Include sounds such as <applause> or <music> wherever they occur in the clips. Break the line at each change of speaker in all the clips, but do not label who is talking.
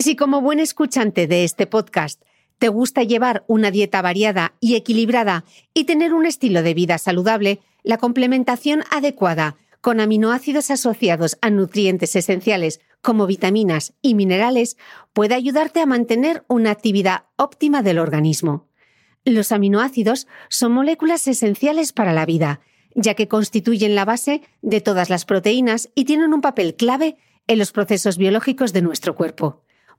Si como buen escuchante de este podcast te gusta llevar una dieta variada y equilibrada y tener un estilo de vida saludable, la complementación adecuada con aminoácidos asociados a nutrientes esenciales como vitaminas y minerales puede ayudarte a mantener una actividad óptima del organismo. Los aminoácidos son moléculas esenciales para la vida, ya que constituyen la base de todas las proteínas y tienen un papel clave en los procesos biológicos de nuestro cuerpo.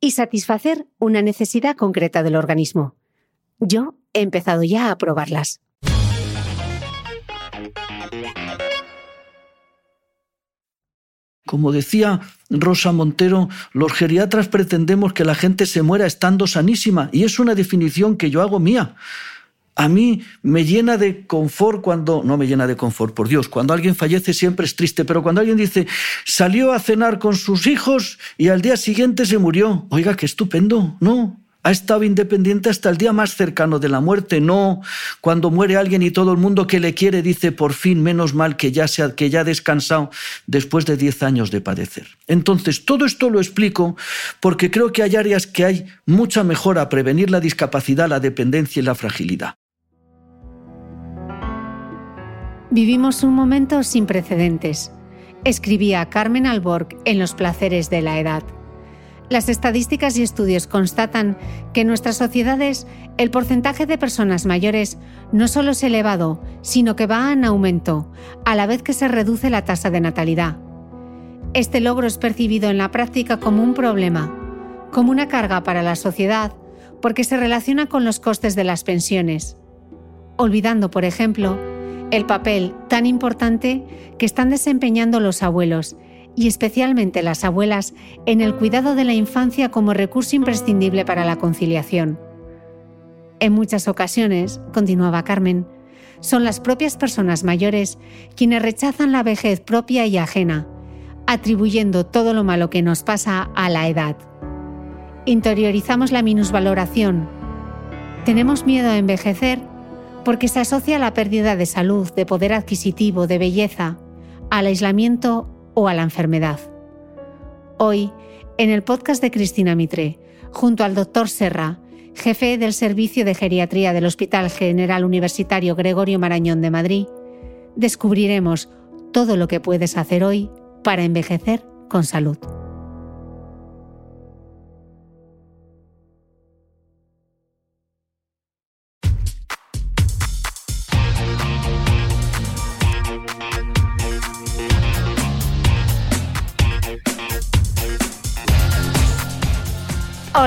y satisfacer una necesidad concreta del organismo. Yo he empezado ya a probarlas.
Como decía Rosa Montero, los geriatras pretendemos que la gente se muera estando sanísima, y es una definición que yo hago mía. A mí me llena de confort cuando, no me llena de confort, por Dios, cuando alguien fallece siempre es triste, pero cuando alguien dice, salió a cenar con sus hijos y al día siguiente se murió, oiga, qué estupendo, no, ha estado independiente hasta el día más cercano de la muerte, no cuando muere alguien y todo el mundo que le quiere dice por fin menos mal que ya se que ya ha descansado después de diez años de padecer. Entonces, todo esto lo explico porque creo que hay áreas que hay mucha mejora a prevenir la discapacidad, la dependencia y la fragilidad.
Vivimos un momento sin precedentes, escribía Carmen Alborg en Los placeres de la edad. Las estadísticas y estudios constatan que en nuestras sociedades el porcentaje de personas mayores no solo es elevado, sino que va en aumento, a la vez que se reduce la tasa de natalidad. Este logro es percibido en la práctica como un problema, como una carga para la sociedad, porque se relaciona con los costes de las pensiones, olvidando, por ejemplo, el papel tan importante que están desempeñando los abuelos y especialmente las abuelas en el cuidado de la infancia como recurso imprescindible para la conciliación. En muchas ocasiones, continuaba Carmen, son las propias personas mayores quienes rechazan la vejez propia y ajena, atribuyendo todo lo malo que nos pasa a la edad. Interiorizamos la minusvaloración. Tenemos miedo a envejecer porque se asocia a la pérdida de salud, de poder adquisitivo, de belleza, al aislamiento o a la enfermedad. Hoy, en el podcast de Cristina Mitre, junto al doctor Serra, jefe del Servicio de Geriatría del Hospital General Universitario Gregorio Marañón de Madrid, descubriremos todo lo que puedes hacer hoy para envejecer con salud.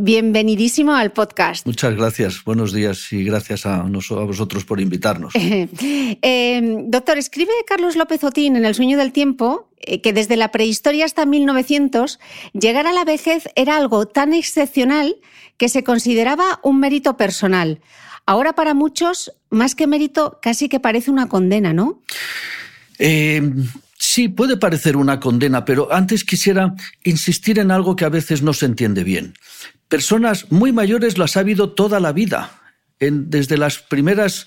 Bienvenidísimo al podcast.
Muchas gracias, buenos días y gracias a, vosotros por invitarnos. <laughs>
Em, doctor, escribe Carlos López Otín en El sueño del tiempo eh, que desde la prehistoria hasta 1900 llegar a la vejez era algo tan excepcional que se consideraba un mérito personal. Ahora para muchos, más que mérito, casi que parece una condena, ¿no?
Em, sí, puede parecer una condena, pero antes quisiera insistir en algo que a veces no se entiende bien personas muy mayores lo ha sabido toda la vida. desde las primeras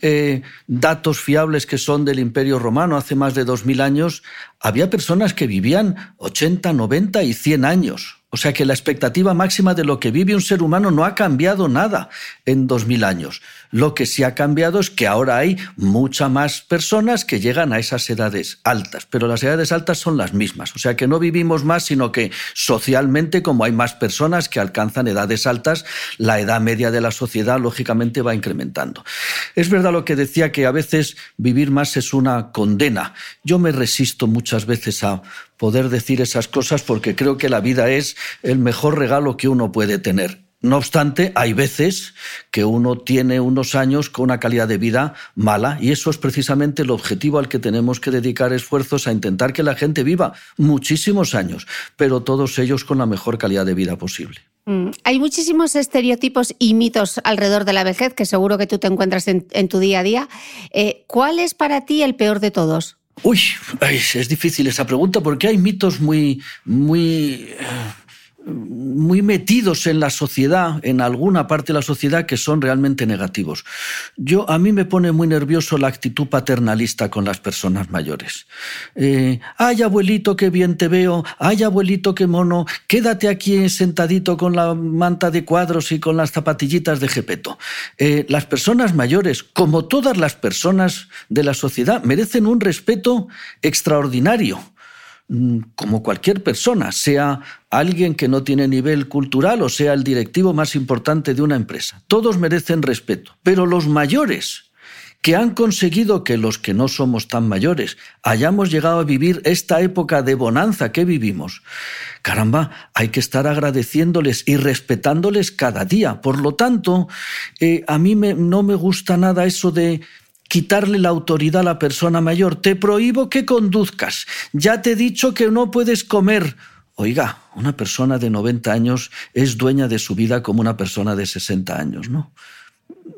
eh, datos fiables que son del Imperio Romano hace más de dos mil años, había personas que vivían 80, 90 y 100 años. O sea que la expectativa máxima de lo que vive un ser humano no ha cambiado nada en dos mil años. Lo que sí ha cambiado es que ahora hay muchas más personas que llegan a esas edades altas, pero las edades altas son las mismas. O sea que no vivimos más, sino que socialmente, como hay más personas que alcanzan edades altas, la edad media de la sociedad lógicamente va incrementando. Es verdad lo que decía que a veces vivir más es una condena. Yo me resisto muchas veces a poder decir esas cosas porque creo que la vida es el mejor regalo que uno puede tener. No obstante, hay veces que uno tiene unos años con una calidad de vida mala y eso es precisamente el objetivo al que tenemos que dedicar esfuerzos a intentar que la gente viva muchísimos años, pero todos ellos con la mejor calidad de vida posible.
Mm, hay muchísimos estereotipos y mitos alrededor de la vejez que seguro que tú te encuentras en, tu día a día. Eh, ¿Cuál es para ti el peor de todos?
Uy, es difícil esa pregunta porque hay mitos muy, muy, muy metidos en la sociedad, en alguna parte de la sociedad que son realmente negativos. Yo a mí me pone muy nervioso la actitud paternalista con las personas mayores. Eh, ay abuelito qué bien te veo, ay abuelito qué mono, quédate aquí sentadito con la manta de cuadros y con las zapatillitas de Gepeto. Eh, las personas mayores, como todas las personas de la sociedad, merecen un respeto extraordinario. Mm, como cualquier persona, sea alguien que no tiene nivel cultural o sea el directivo más importante de una empresa. Todos merecen respeto, pero los mayores que han conseguido que los que no somos tan mayores hayamos llegado a vivir esta época de bonanza que vivimos, caramba, hay que estar agradeciéndoles y respetándoles cada día. Por lo tanto, eh, a mí no me gusta nada eso de quitarle la autoridad a la persona mayor. Te prohíbo que conduzcas. Ya te he dicho que no puedes comer. Oiga, una persona de 90 años es dueña de su vida como una persona de 60 años, ¿no?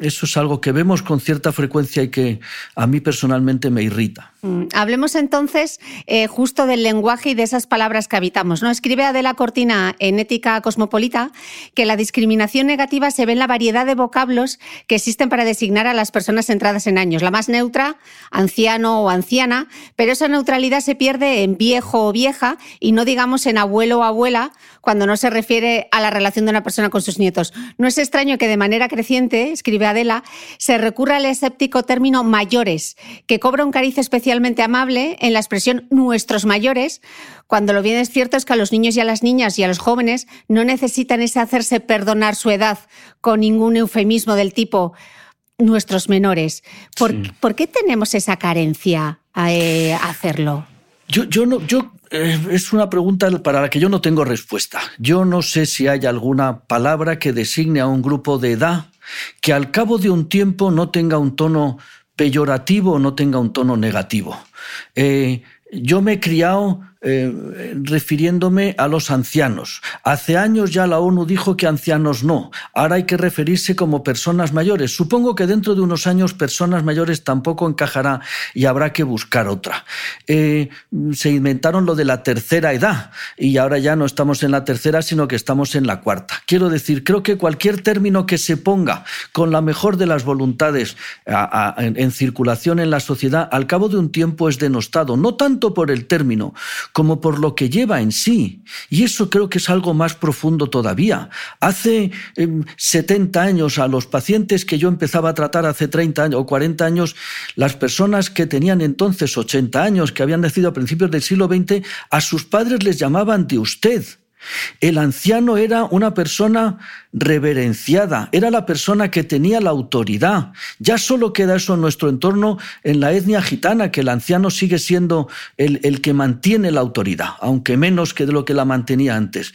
Eso es algo que vemos con cierta frecuencia y que a mí personalmente me irrita.
Mm, hablemos entonces eh, justo del lenguaje y de esas palabras que habitamos. ¿no? Escribe Adela Cortina en Ética Cosmopolita que la discriminación negativa se ve en la variedad de vocablos que existen para designar a las personas entradas en años. La más neutra, anciano o anciana, pero esa neutralidad se pierde en viejo o vieja y no digamos en abuelo o abuela cuando no se refiere a la relación de una persona con sus nietos. No es extraño que de manera creciente, escribe Adela, se recurra al escéptico término mayores, que cobra un cariz especial especialmente amable en la expresión nuestros mayores, cuando lo bien es cierto es que a los niños y a las niñas y a los jóvenes no necesitan ese hacerse perdonar su edad con ningún eufemismo del tipo nuestros menores. ¿Por, qué tenemos esa carencia a, eh, hacerlo?
Yo, yo no, yo eh, es una pregunta para la que yo no tengo respuesta. Yo no sé si hay alguna palabra que designe a un grupo de edad que al cabo de un tiempo no tenga un tono peyorativo no tenga un tono negativo. Eh, yo me he criado eh, refiriéndome a los ancianos. Hace años ya la ONU dijo que ancianos no. Ahora hay que referirse como personas mayores. Supongo que dentro de unos años personas mayores tampoco encajará y habrá que buscar otra. Eh, se inventaron lo de la tercera edad y ahora ya no estamos en la tercera, sino que estamos en la cuarta. Quiero decir, creo que cualquier término que se ponga con la mejor de las voluntades en circulación en la sociedad, al cabo de un tiempo es denostado, no tanto por el término, como por lo que lleva en sí. Y eso creo que es algo más profundo todavía. Hace 70 em, años, a los pacientes que yo empezaba a tratar hace 30 años o 40 años, las personas que tenían entonces 80 años, que habían nacido a principios del siglo XX, a sus padres les llamaban de usted. El anciano era una persona reverenciada, era la persona que tenía la autoridad. Ya solo queda eso en nuestro entorno, en la etnia gitana, que el anciano sigue siendo el, que mantiene la autoridad, aunque menos que de lo que la mantenía antes.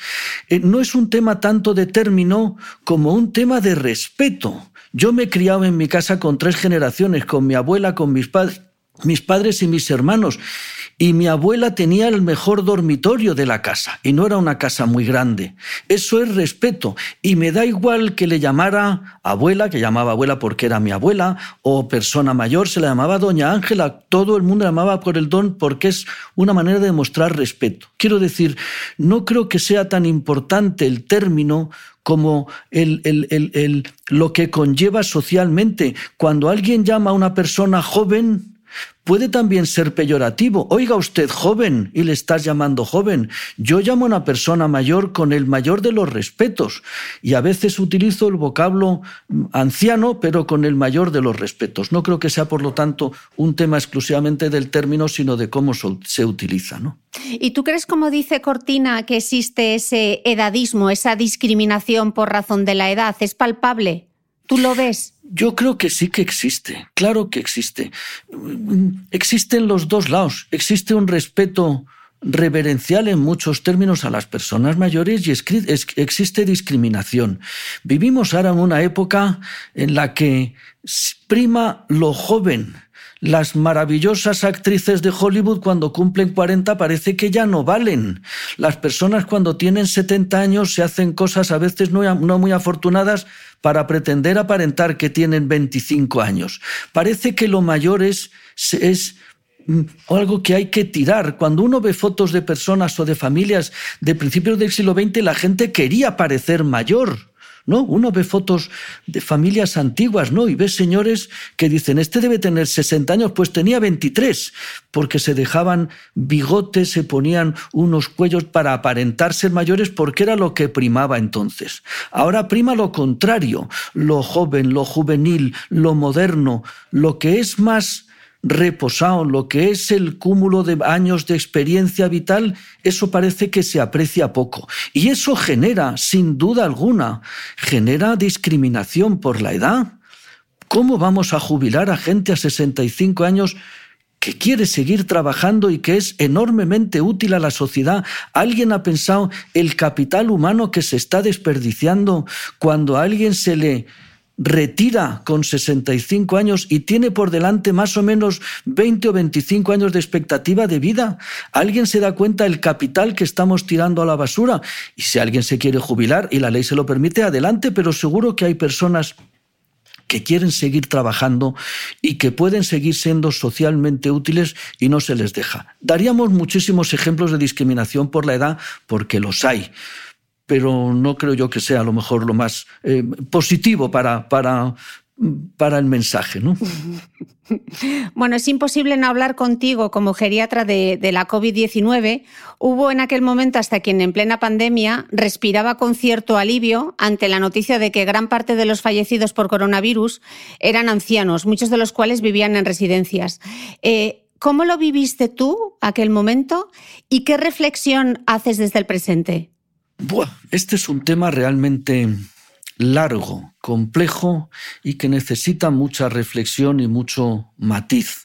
Eh, no es un tema tanto de término como un tema de respeto. Yo me he criado en mi casa con tres generaciones, con mi abuela, con mis padres, mis padres y mis hermanos. Y mi abuela tenía el mejor dormitorio de la casa, y no era una casa muy grande. Eso es respeto, y me da igual que le llamara abuela, que llamaba abuela porque era mi abuela, o persona mayor, se le llamaba doña Ángela, todo el mundo la llamaba por el don porque es una manera de mostrar respeto. Quiero decir, no creo que sea tan importante el término como lo que conlleva socialmente. Cuando alguien llama a una persona joven, puede también ser peyorativo. Oiga usted joven y le estás llamando joven. Yo llamo a una persona mayor con el mayor de los respetos y a veces utilizo el vocablo anciano, pero con el mayor de los respetos. No creo que sea, por lo tanto, un tema exclusivamente del término, sino de cómo se utiliza. ¿no?
¿Y tú crees, como dice Cortina, que existe ese edadismo, esa discriminación por razón de la edad? ¿Es palpable? ¿Tú lo ves?
Yo creo que sí que existe, claro que existe. Existen los dos lados. Existe un respeto reverencial en muchos términos a las personas mayores y existe discriminación. Vivimos ahora en una época en la que prima lo joven, las maravillosas actrices de Hollywood cuando cumplen 40 parece que ya no valen. Las personas cuando tienen 70 años se hacen cosas a veces no, muy afortunadas para pretender aparentar que tienen 25 años. Parece que lo mayor es, es mm, algo que hay que tirar. Cuando uno ve fotos de personas o de familias de principios del siglo XX, la gente quería parecer mayor. ¿No? Uno ve fotos de familias antiguas, ¿no? Y ve señores que dicen, este debe tener 60 años, pues tenía 23, porque se dejaban bigotes, se ponían unos cuellos para aparentar ser mayores, porque era lo que primaba entonces. Ahora prima lo contrario, lo joven, lo juvenil, lo moderno, lo que es más reposado, lo que es el cúmulo de años de experiencia vital, eso parece que se aprecia poco. Y eso genera, sin duda alguna, genera discriminación por la edad. ¿Cómo vamos a jubilar a gente a 65 años que quiere seguir trabajando y que es enormemente útil a la sociedad. ¿Alguien ha pensado el capital humano que se está desperdiciando cuando a alguien se le retira con 65 años y tiene por delante más o menos 20 o 25 años de expectativa de vida. ¿Alguien se da cuenta del capital que estamos tirando a la basura? Y si alguien se quiere jubilar y la ley se lo permite, adelante, pero seguro que hay personas que quieren seguir trabajando y que pueden seguir siendo socialmente útiles y no se les deja. Daríamos muchísimos ejemplos de discriminación por la edad porque los hay pero no creo yo que sea a lo mejor lo más eh, positivo para, para, para el mensaje. ¿no? <laughs>
Bueno, es imposible no hablar contigo como geriatra de, la COVID-19. Hubo en aquel momento hasta quien en plena pandemia respiraba con cierto alivio ante la noticia de que gran parte de los fallecidos por coronavirus eran ancianos, muchos de los cuales vivían en residencias. Eh, ¿Cómo lo viviste tú aquel momento y qué reflexión haces desde el presente?
Este es un tema realmente largo, complejo y que necesita mucha reflexión y mucho matiz.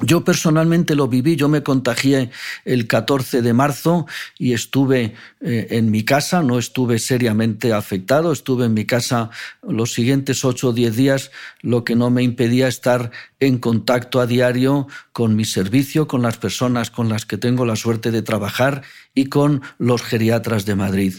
Yo personalmente lo viví, yo me contagié el 14 de marzo y estuve eh, en mi casa, no estuve seriamente afectado, estuve en mi casa los siguientes 8 o 10 días, lo que no me impedía estar en contacto a diario con mi servicio, con las personas con las que tengo la suerte de trabajar y con los geriatras de Madrid.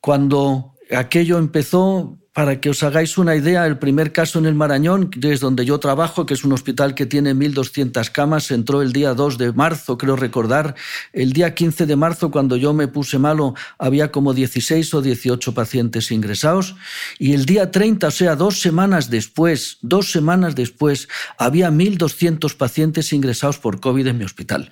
Cuando aquello empezó, para que os hagáis una idea, el primer caso en el Marañón, que es donde yo trabajo, que es un hospital que tiene 1.200 camas, entró el día 2 de marzo, creo recordar. El día 15 de marzo, cuando yo me puse malo, había como 16 o 18 pacientes ingresados. Y el día 30, o sea, dos semanas después, dos semanas después, había 1.200 pacientes ingresados por COVID en mi hospital.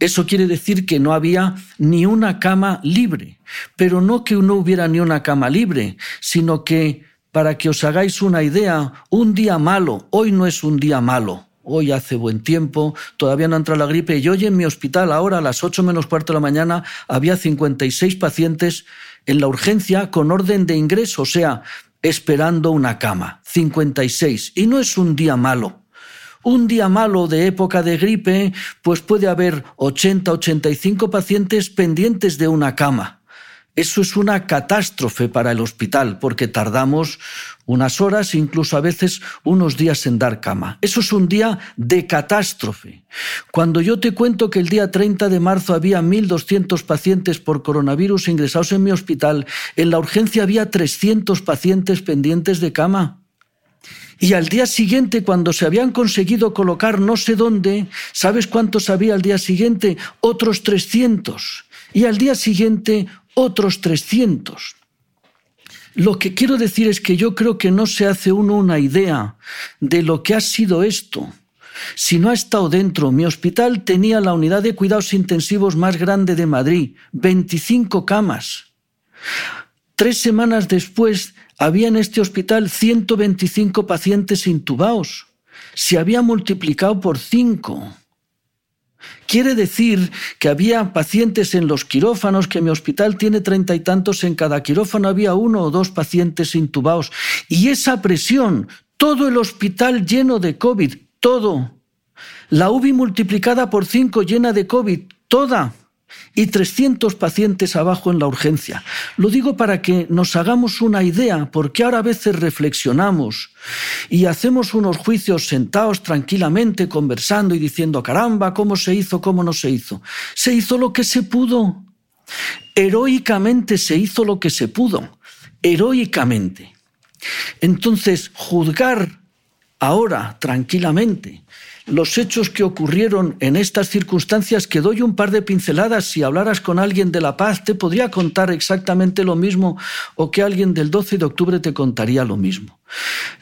Eso quiere decir que no había ni una cama libre, pero no que no hubiera ni una cama libre, sino que, para que os hagáis una idea, un día malo, hoy no es un día malo, hoy hace buen tiempo, todavía no entra la gripe, y hoy en mi hospital, ahora a las 8 menos cuarto de la mañana, había 56 pacientes en la urgencia con orden de ingreso, o sea, esperando una cama, 56, y no es un día malo. Un día malo de época de gripe, pues puede haber 80, 85 pacientes pendientes de una cama. Eso es una catástrofe para el hospital porque tardamos unas horas, incluso a veces unos días en dar cama. Eso es un día de catástrofe. Cuando yo te cuento que el día 30 de marzo había 1.200 pacientes por coronavirus ingresados en mi hospital, en la urgencia había 300 pacientes pendientes de cama. Y al día siguiente, cuando se habían conseguido colocar no sé dónde, ¿sabes cuántos había al día siguiente? Otros 300. Y al día siguiente, otros 300. Lo que quiero decir es que yo creo que no se hace uno una idea de lo que ha sido esto. si no ha estado dentro. Mi hospital tenía la unidad de cuidados intensivos más grande de Madrid, 25 camas. Tres semanas después había en este hospital 125 pacientes intubados. Se había multiplicado por cinco. Quiere decir que había pacientes en los quirófanos, que mi hospital tiene treinta y tantos, en cada quirófano había uno o dos pacientes intubados. Y esa presión, todo el hospital lleno de COVID, todo. La UBI multiplicada por cinco llena de COVID, toda y 300 pacientes abajo en la urgencia. Lo digo para que nos hagamos una idea, porque ahora a veces reflexionamos y hacemos unos juicios sentados tranquilamente, conversando y diciendo, caramba, ¿cómo se hizo? ¿Cómo no se hizo? Se hizo lo que se pudo. Heroicamente se hizo lo que se pudo. Heroicamente. Entonces, juzgar ahora tranquilamente los hechos que ocurrieron en estas circunstancias, que doy un par de pinceladas, si hablaras con alguien de La Paz, te podría contar exactamente lo mismo o que alguien del 12 de octubre te contaría lo mismo.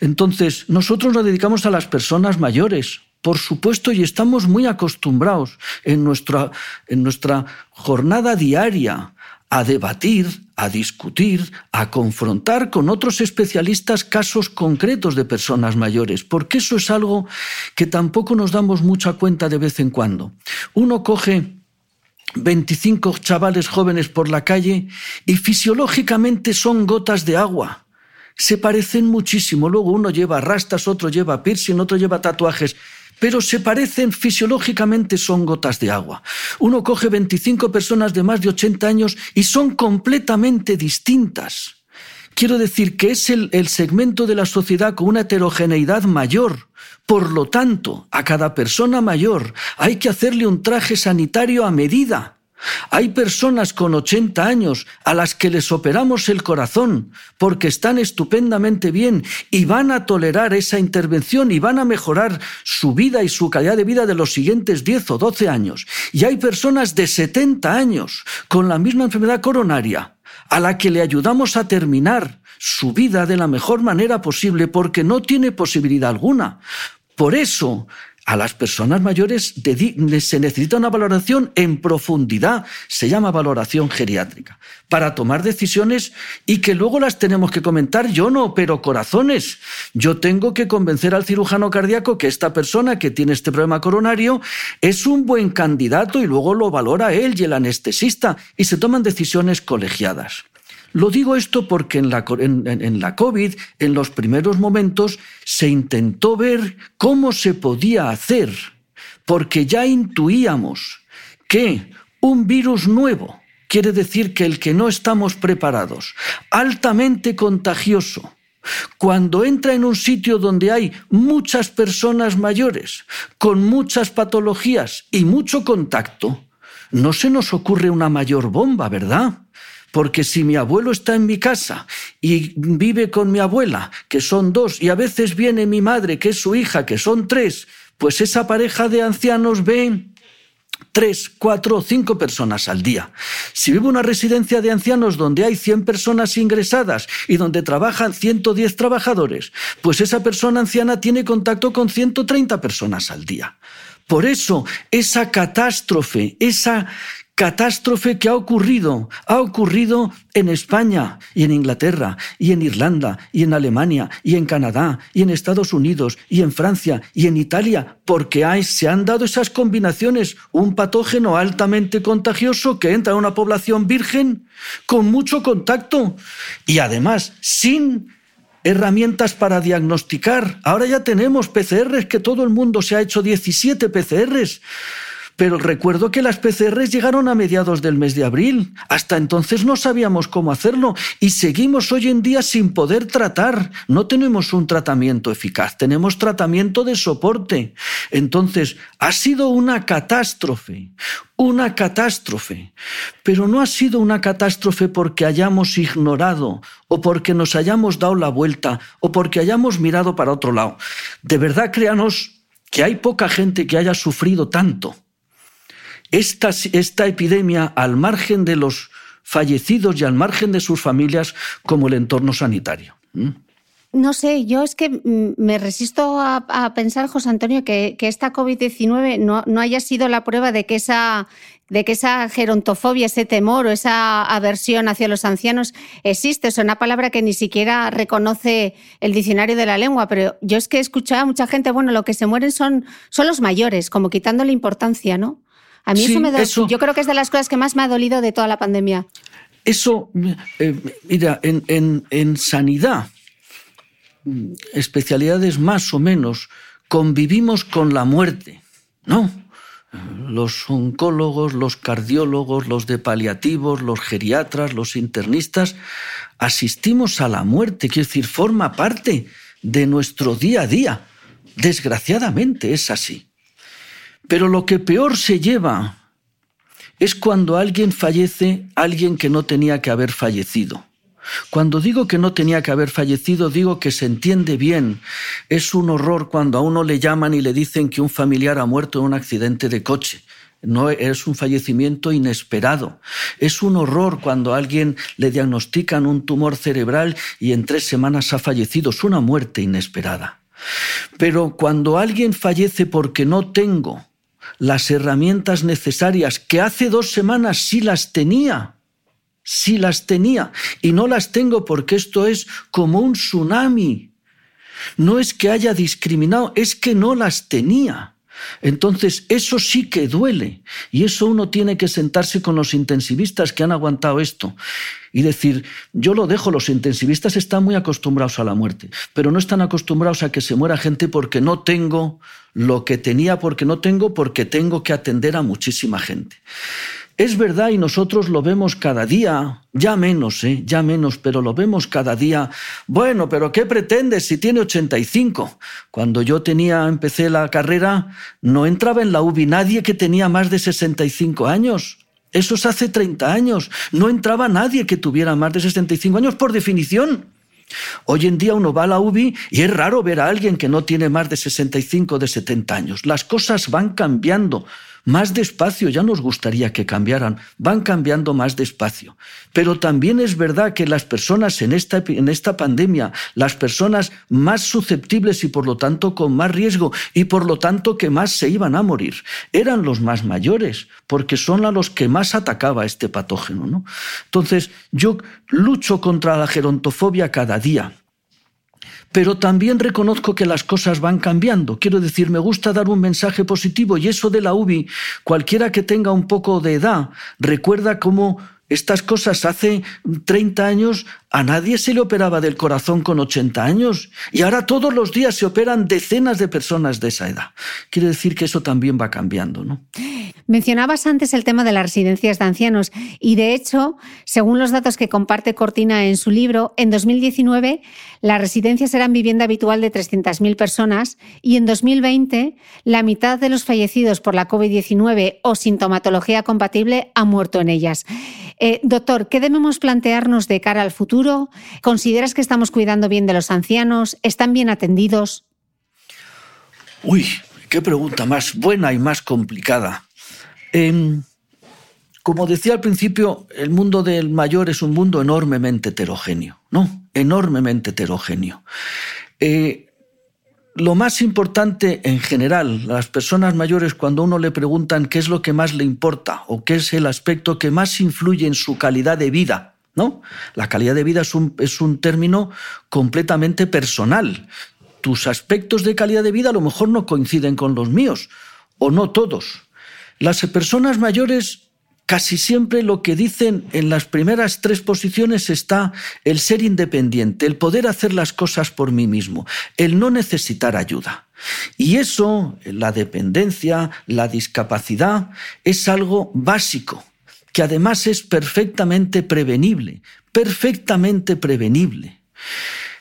Entonces, nosotros nos dedicamos a las personas mayores, por supuesto, y estamos muy acostumbrados en nuestra, en nuestra jornada diaria a debatir, a discutir, a confrontar con otros especialistas casos concretos de personas mayores, porque eso es algo que tampoco nos damos mucha cuenta de vez en cuando. Uno coge 25 chavales jóvenes por la calle y fisiológicamente son gotas de agua. Se parecen muchísimo. Luego uno lleva rastas, otro lleva piercing, otro lleva tatuajes pero se parecen fisiológicamente, son gotas de agua. Uno coge 25 personas de más de 80 años y son completamente distintas. Quiero decir que es el, el, segmento de la sociedad con una heterogeneidad mayor. Por lo tanto, a cada persona mayor hay que hacerle un traje sanitario a medida. Hay personas con 80 años a las que les operamos el corazón porque están estupendamente bien y van a tolerar esa intervención y van a mejorar su vida y su calidad de vida de los siguientes 10 o 12 años. Y hay personas de 70 años con la misma enfermedad coronaria a la que le ayudamos a terminar su vida de la mejor manera posible porque no tiene posibilidad alguna. Por eso a las personas mayores se necesita una valoración en profundidad, se llama valoración geriátrica, para tomar decisiones y que luego las tenemos que comentar. Yo no, pero corazones. Yo tengo que convencer al cirujano cardíaco que esta persona que tiene este problema coronario es un buen candidato y luego lo valora él y el anestesista y se toman decisiones colegiadas. Lo digo esto porque en la, en, la, COVID, en los primeros momentos, se intentó ver cómo se podía hacer, porque ya intuíamos que un virus nuevo, quiere decir que el que no estamos preparados, altamente contagioso, cuando entra en un sitio donde hay muchas personas mayores, con muchas patologías y mucho contacto, no se nos ocurre una mayor bomba, ¿verdad? Porque si mi abuelo está en mi casa y vive con mi abuela, que son dos, y a veces viene mi madre, que es su hija, que son tres, pues esa pareja de ancianos ve tres, cuatro o cinco personas al día. Si vive una residencia de ancianos donde hay 100 personas ingresadas y donde trabajan 110 trabajadores, pues esa persona anciana tiene contacto con 130 personas al día. Por eso, esa catástrofe, esa catástrofe que ha ocurrido, ha ocurrido en España y en Inglaterra y en Irlanda y en Alemania y en Canadá y en Estados Unidos y en Francia y en Italia, porque hay, se han dado esas combinaciones, un patógeno altamente contagioso que entra en una población virgen con mucho contacto y además sin herramientas para diagnosticar. Ahora ya tenemos PCRs que todo el mundo se ha hecho 17 PCRs pero recuerdo que las PCRs llegaron a mediados del mes de abril. Hasta entonces no sabíamos cómo hacerlo y seguimos hoy en día sin poder tratar. No tenemos un tratamiento eficaz, tenemos tratamiento de soporte. Entonces, ha sido una catástrofe, una catástrofe. Pero no ha sido una catástrofe porque hayamos ignorado o porque nos hayamos dado la vuelta o porque hayamos mirado para otro lado. De verdad, créanos que hay poca gente que haya sufrido tanto esta, esta epidemia al margen de los fallecidos y al margen de sus familias como el entorno sanitario.
No sé, yo es que mm, me resisto a, pensar, José Antonio, que, esta COVID-19 no, no, haya sido la prueba de que esa de que esa gerontofobia, ese temor o esa aversión hacia los ancianos existe. Es una palabra que ni siquiera reconoce el diccionario de la lengua, pero yo es que he escuchado a mucha gente, bueno, lo que se mueren son, son los mayores, como quitándole importancia, ¿no? A mí eso me Yo creo que es de las cosas que más me ha dolido de toda la pandemia.
Eso, eh, mira, en, en sanidad, especialidades más o menos, convivimos con la muerte, ¿no? Los oncólogos, los cardiólogos, los de paliativos, los geriatras, los internistas, asistimos a la muerte, quiero decir, forma parte de nuestro día a día. Desgraciadamente es así. Pero lo que peor se lleva es cuando alguien fallece, alguien que no tenía que haber fallecido. Cuando digo que no tenía que haber fallecido, digo que se entiende bien. Es un horror cuando a uno le llaman y le dicen que un familiar ha muerto en un accidente de coche. No es un fallecimiento inesperado. Es un horror cuando a alguien le diagnostican un tumor cerebral y en tres semanas ha fallecido. Es una muerte inesperada. Pero cuando alguien fallece porque no tengo las herramientas necesarias, que hace dos semanas sí las tenía, sí las tenía y no las tengo porque esto es como un tsunami. No es que haya discriminado, es que no las tenía. Entonces, eso sí que duele. Y eso uno tiene que sentarse con los intensivistas que han aguantado esto y decir, yo lo dejo, los intensivistas están muy acostumbrados a la muerte, pero no están acostumbrados a que se muera gente porque no tengo lo que tenía, porque no tengo, porque tengo que atender a muchísima gente. Es verdad y nosotros lo vemos cada día, ya menos, ¿eh? ya menos, pero lo vemos cada día. Bueno, pero ¿qué pretendes si tiene 85? Cuando yo tenía, empecé la carrera, no entraba en la UBI nadie que tenía más de 65 años. Eso es hace 30 años. No entraba nadie que tuviera más de 65 años por definición. Hoy en día uno va a la UBI y es raro ver a alguien que no tiene más de 65 o de 70 años. Las cosas van cambiando más despacio, ya nos gustaría que cambiaran, van cambiando más despacio. Pero también es verdad que las personas en esta, en esta pandemia, las personas más susceptibles y por lo tanto con más riesgo y por lo tanto que más se iban a morir, eran los más mayores, porque son a los que más atacaba este patógeno. ¿no? Entonces, yo lucho contra la gerontofobia cada día pero también reconozco que las cosas van cambiando. Quiero decir, me gusta dar un mensaje positivo y eso de la UBI, cualquiera que tenga un poco de edad, recuerda cómo estas cosas hace 30 años a nadie se le operaba del corazón con 80 años y ahora todos los días se operan decenas de personas de esa edad. Quiere decir que eso también va cambiando, ¿no?
Mencionabas antes el tema de las residencias de ancianos y de hecho, según los datos que comparte Cortina en su libro, en 2019 las residencias eran vivienda habitual de 300.000 personas y en 2020 la mitad de los fallecidos por la COVID-19 o sintomatología compatible han muerto en ellas. Eh, doctor, ¿qué debemos plantearnos de cara al futuro? ¿Consideras que estamos cuidando bien de los ancianos? ¿Están bien atendidos?
Uy, qué pregunta más buena y más complicada. Em, como decía al principio, el mundo del mayor es un mundo enormemente heterogéneo, ¿no? Enormemente heterogéneo. Eh, lo más importante en general, las personas mayores, cuando uno le preguntan qué es lo que más le importa o qué es el aspecto que más influye en su calidad de vida, ¿no? La calidad de vida es un, es un término completamente personal. Tus aspectos de calidad de vida a lo mejor no coinciden con los míos, o no todos. Las personas mayores casi siempre lo que dicen en las primeras tres posiciones está el ser independiente, el poder hacer las cosas por mí mismo, el no necesitar ayuda. Y eso, la dependencia, la discapacidad, es algo básico, que además es perfectamente prevenible, perfectamente prevenible.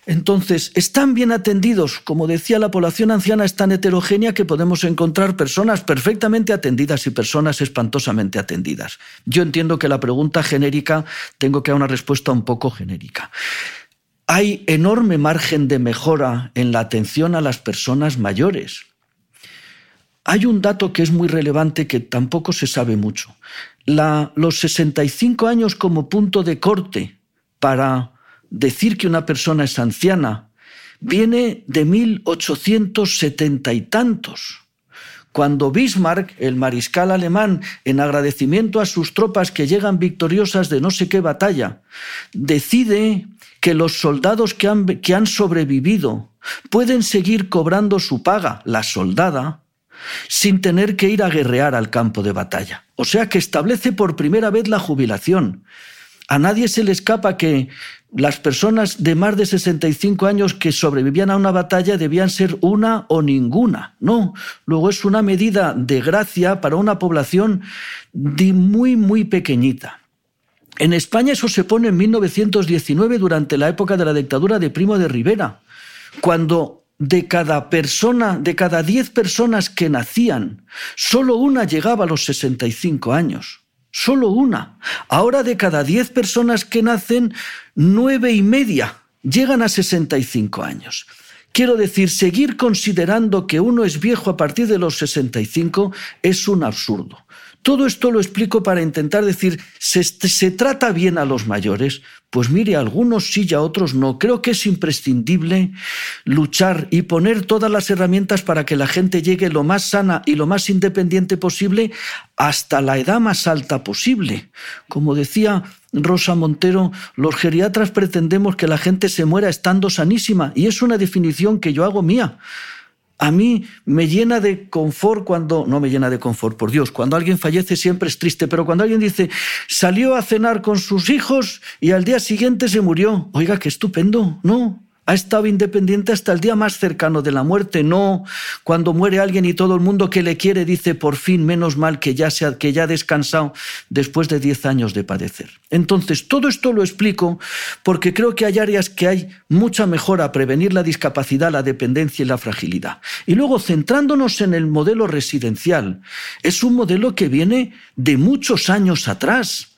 Entonces, están bien atendidos. Como decía, la población anciana es tan heterogénea que podemos encontrar personas perfectamente atendidas y personas espantosamente atendidas. Yo entiendo que la pregunta genérica tengo que dar una respuesta un poco genérica. Hay enorme margen de mejora en la atención a las personas mayores. Hay un dato que es muy relevante que tampoco se sabe mucho. los 65 años como punto de corte para decir que una persona es anciana viene de 1870 y tantos cuando Bismarck, el mariscal alemán, en agradecimiento a sus tropas que llegan victoriosas de no sé qué batalla, decide que los soldados que han, que han sobrevivido pueden seguir cobrando su paga, la soldada, sin tener que ir a guerrear al campo de batalla. O sea que establece por primera vez la jubilación. A nadie se le escapa que las personas de más de 65 años que sobrevivían a una batalla debían ser una o ninguna. No, luego es una medida de gracia para una población de muy, muy pequeñita. En España eso se pone en 1919 durante la época de la dictadura de Primo de Rivera, cuando de cada persona, de cada 10 personas que nacían, solo una llegaba a los 65 años. Solo una. Ahora de cada 10 personas que nacen, nueve y media llegan a 65 años. Quiero decir, seguir considerando que uno es viejo a partir de los 65 es un absurdo. Todo esto lo explico para intentar decir, ¿se, ¿se, trata bien a los mayores? Pues mire, a algunos sí y a otros no. Creo que es imprescindible luchar y poner todas las herramientas para que la gente llegue lo más sana y lo más independiente posible hasta la edad más alta posible. Como decía Rosa Montero, los geriatras pretendemos que la gente se muera estando sanísima y es una definición que yo hago mía. A mí me llena de confort cuando, no me llena de confort, por Dios, cuando alguien fallece siempre es triste, pero cuando alguien dice, salió a cenar con sus hijos y al día siguiente se murió, oiga, qué estupendo, no, ha estado independiente hasta el día más cercano de la muerte, no cuando muere alguien y todo el mundo que le quiere dice por fin menos mal que ya, se que ya ha descansado después de diez años de padecer. Entonces, todo esto lo explico porque creo que hay áreas que hay mucha mejora a prevenir la discapacidad, la dependencia y la fragilidad. Y luego, centrándonos en el modelo residencial, es un modelo que viene de muchos años atrás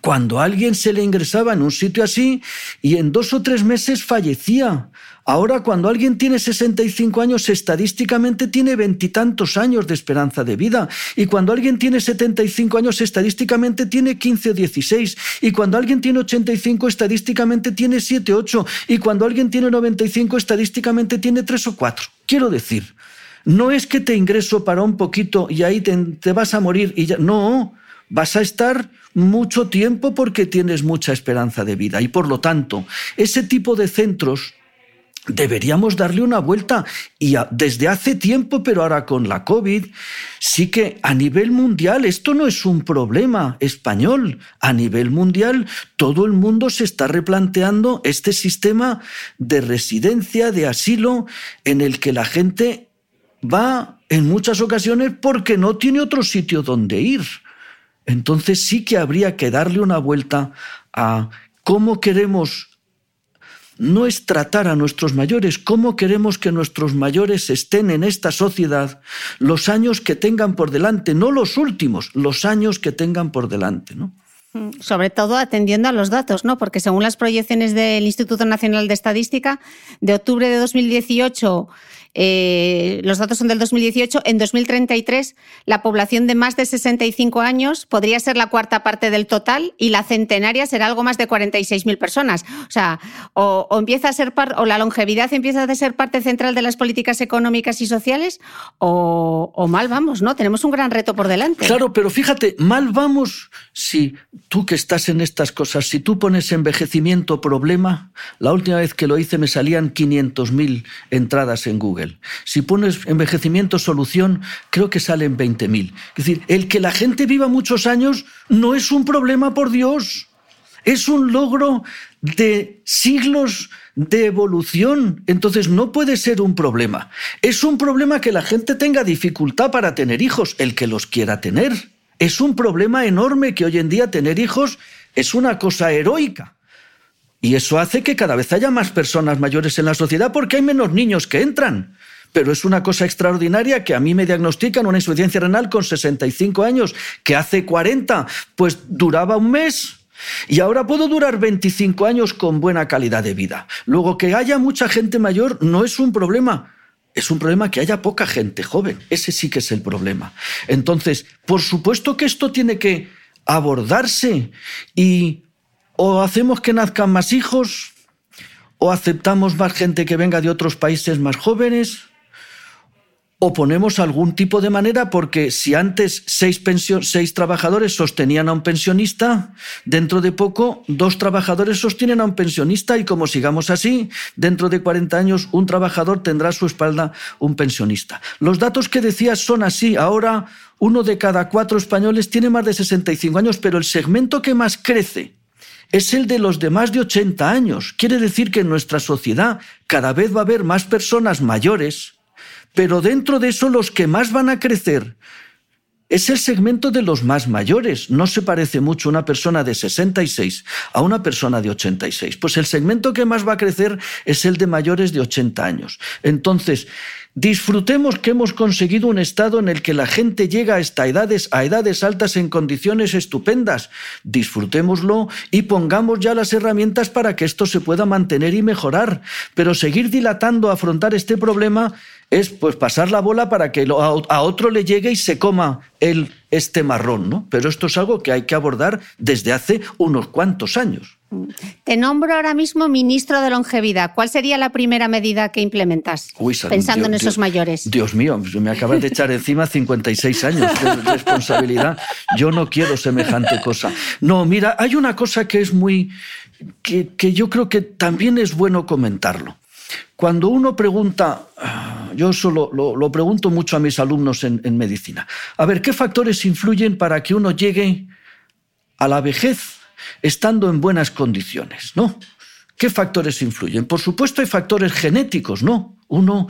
cuando alguien se le ingresaba en un sitio así y en dos o tres meses fallecía. Ahora, cuando alguien tiene 65 años, estadísticamente tiene veintitantos años de esperanza de vida. Y cuando alguien tiene 75 años, estadísticamente tiene 15 o 16. Y cuando alguien tiene 85, estadísticamente tiene 7 o 8. Y cuando alguien tiene 95, estadísticamente tiene 3 o 4. Quiero decir, no es que te ingreso para un poquito y ahí te, vas a morir y. No, vas a estar mucho tiempo porque tienes mucha esperanza de vida. Y por lo tanto, ese tipo de centros deberíamos darle una vuelta. Y desde hace tiempo, pero ahora con la COVID, sí que a nivel mundial esto no es un problema español. A nivel mundial, todo el mundo se está replanteando este sistema de residencia, de asilo, en el que la gente va en muchas ocasiones porque no tiene otro sitio donde ir entonces sí que habría que darle una vuelta a cómo queremos no es tratar a nuestros mayores, cómo queremos que nuestros mayores estén en esta sociedad los años que tengan por delante, no los últimos, los años que tengan por delante. ¿no?
Mm, sobre todo atendiendo a los datos, ¿no? Porque según las proyecciones del Instituto Nacional de Estadística, de octubre de 2018 eh, los datos son del 2018. En 2033, la población de más de 65 años podría ser la cuarta parte del total y la centenaria será algo más de 46.000 personas. O sea, o, empieza a ser o la longevidad empieza a ser parte central de las políticas económicas y sociales, o, o mal vamos, ¿no? Tenemos un gran reto por delante.
Claro, pero fíjate, mal vamos si tú que estás en estas cosas, si tú pones envejecimiento problema, la última vez que lo hice me salían 500.000 entradas en Google. Si pones envejecimiento solución, creo que salen 20.000. Es decir, el que la gente viva muchos años no es un problema, por Dios. Es un logro de siglos de evolución. Entonces no puede ser un problema. Es un problema que la gente tenga dificultad para tener hijos, el que los quiera tener. Es un problema enorme que hoy en día tener hijos es una cosa heroica. Y eso hace que cada vez haya más personas mayores en la sociedad porque hay menos niños que entran. Pero es una cosa extraordinaria que a mí me diagnostican una insuficiencia renal con 65 años, que hace 40 pues duraba un mes. Y ahora puedo durar 25 años con buena calidad de vida. Luego, que haya mucha gente mayor no es un problema. Es un problema que haya poca gente joven. Ese sí que es el problema. Entonces, por supuesto que esto tiene que abordarse y o hacemos que nazcan más hijos, o aceptamos más gente que venga de otros países más jóvenes, o ponemos algún tipo de manera, porque si antes seis, trabajadores sostenían a un pensionista, dentro de poco dos trabajadores sostienen a un pensionista y como sigamos así, dentro de 40 años un trabajador tendrá a su espalda un pensionista. Los datos que decías son así. Ahora uno de cada cuatro españoles tiene más de 65 años, pero el segmento que más crece es el de los de más de 80 años. Quiere decir que en nuestra sociedad cada vez va a haber más personas mayores pero dentro de eso los que más van a crecer es el segmento de los más mayores. No se parece mucho una persona de 66 a una persona de 86. Pues el segmento que más va a crecer es el de mayores de 80 años. Entonces, Disfrutemos que hemos conseguido un estado en el que la gente llega a, edades, a edades altas en condiciones estupendas. Disfrutémoslo y pongamos ya las herramientas para que esto se pueda mantener y mejorar. Pero seguir dilatando afrontar este problema es pues pasar la bola para que a otro le llegue y se coma el, este marrón, ¿no? Pero esto es algo que hay que abordar desde hace unos cuantos años.
Te nombro ahora mismo ministro de longevidad. ¿Cuál sería la primera medida que implementas pensando en esos mayores?
Dios mío, me acabas de echar encima 56 años de responsabilidad. Yo no quiero semejante cosa. No, mira, hay una cosa que es muy... que, yo creo que también es bueno comentarlo. Cuando uno pregunta, ah, yo eso lo, pregunto mucho a mis alumnos en, en medicina, a ver, ¿qué factores influyen para que uno llegue a la vejez estando en buenas condiciones, ¿no? ¿Qué factores influyen? Por supuesto hay factores genéticos, ¿no? Uno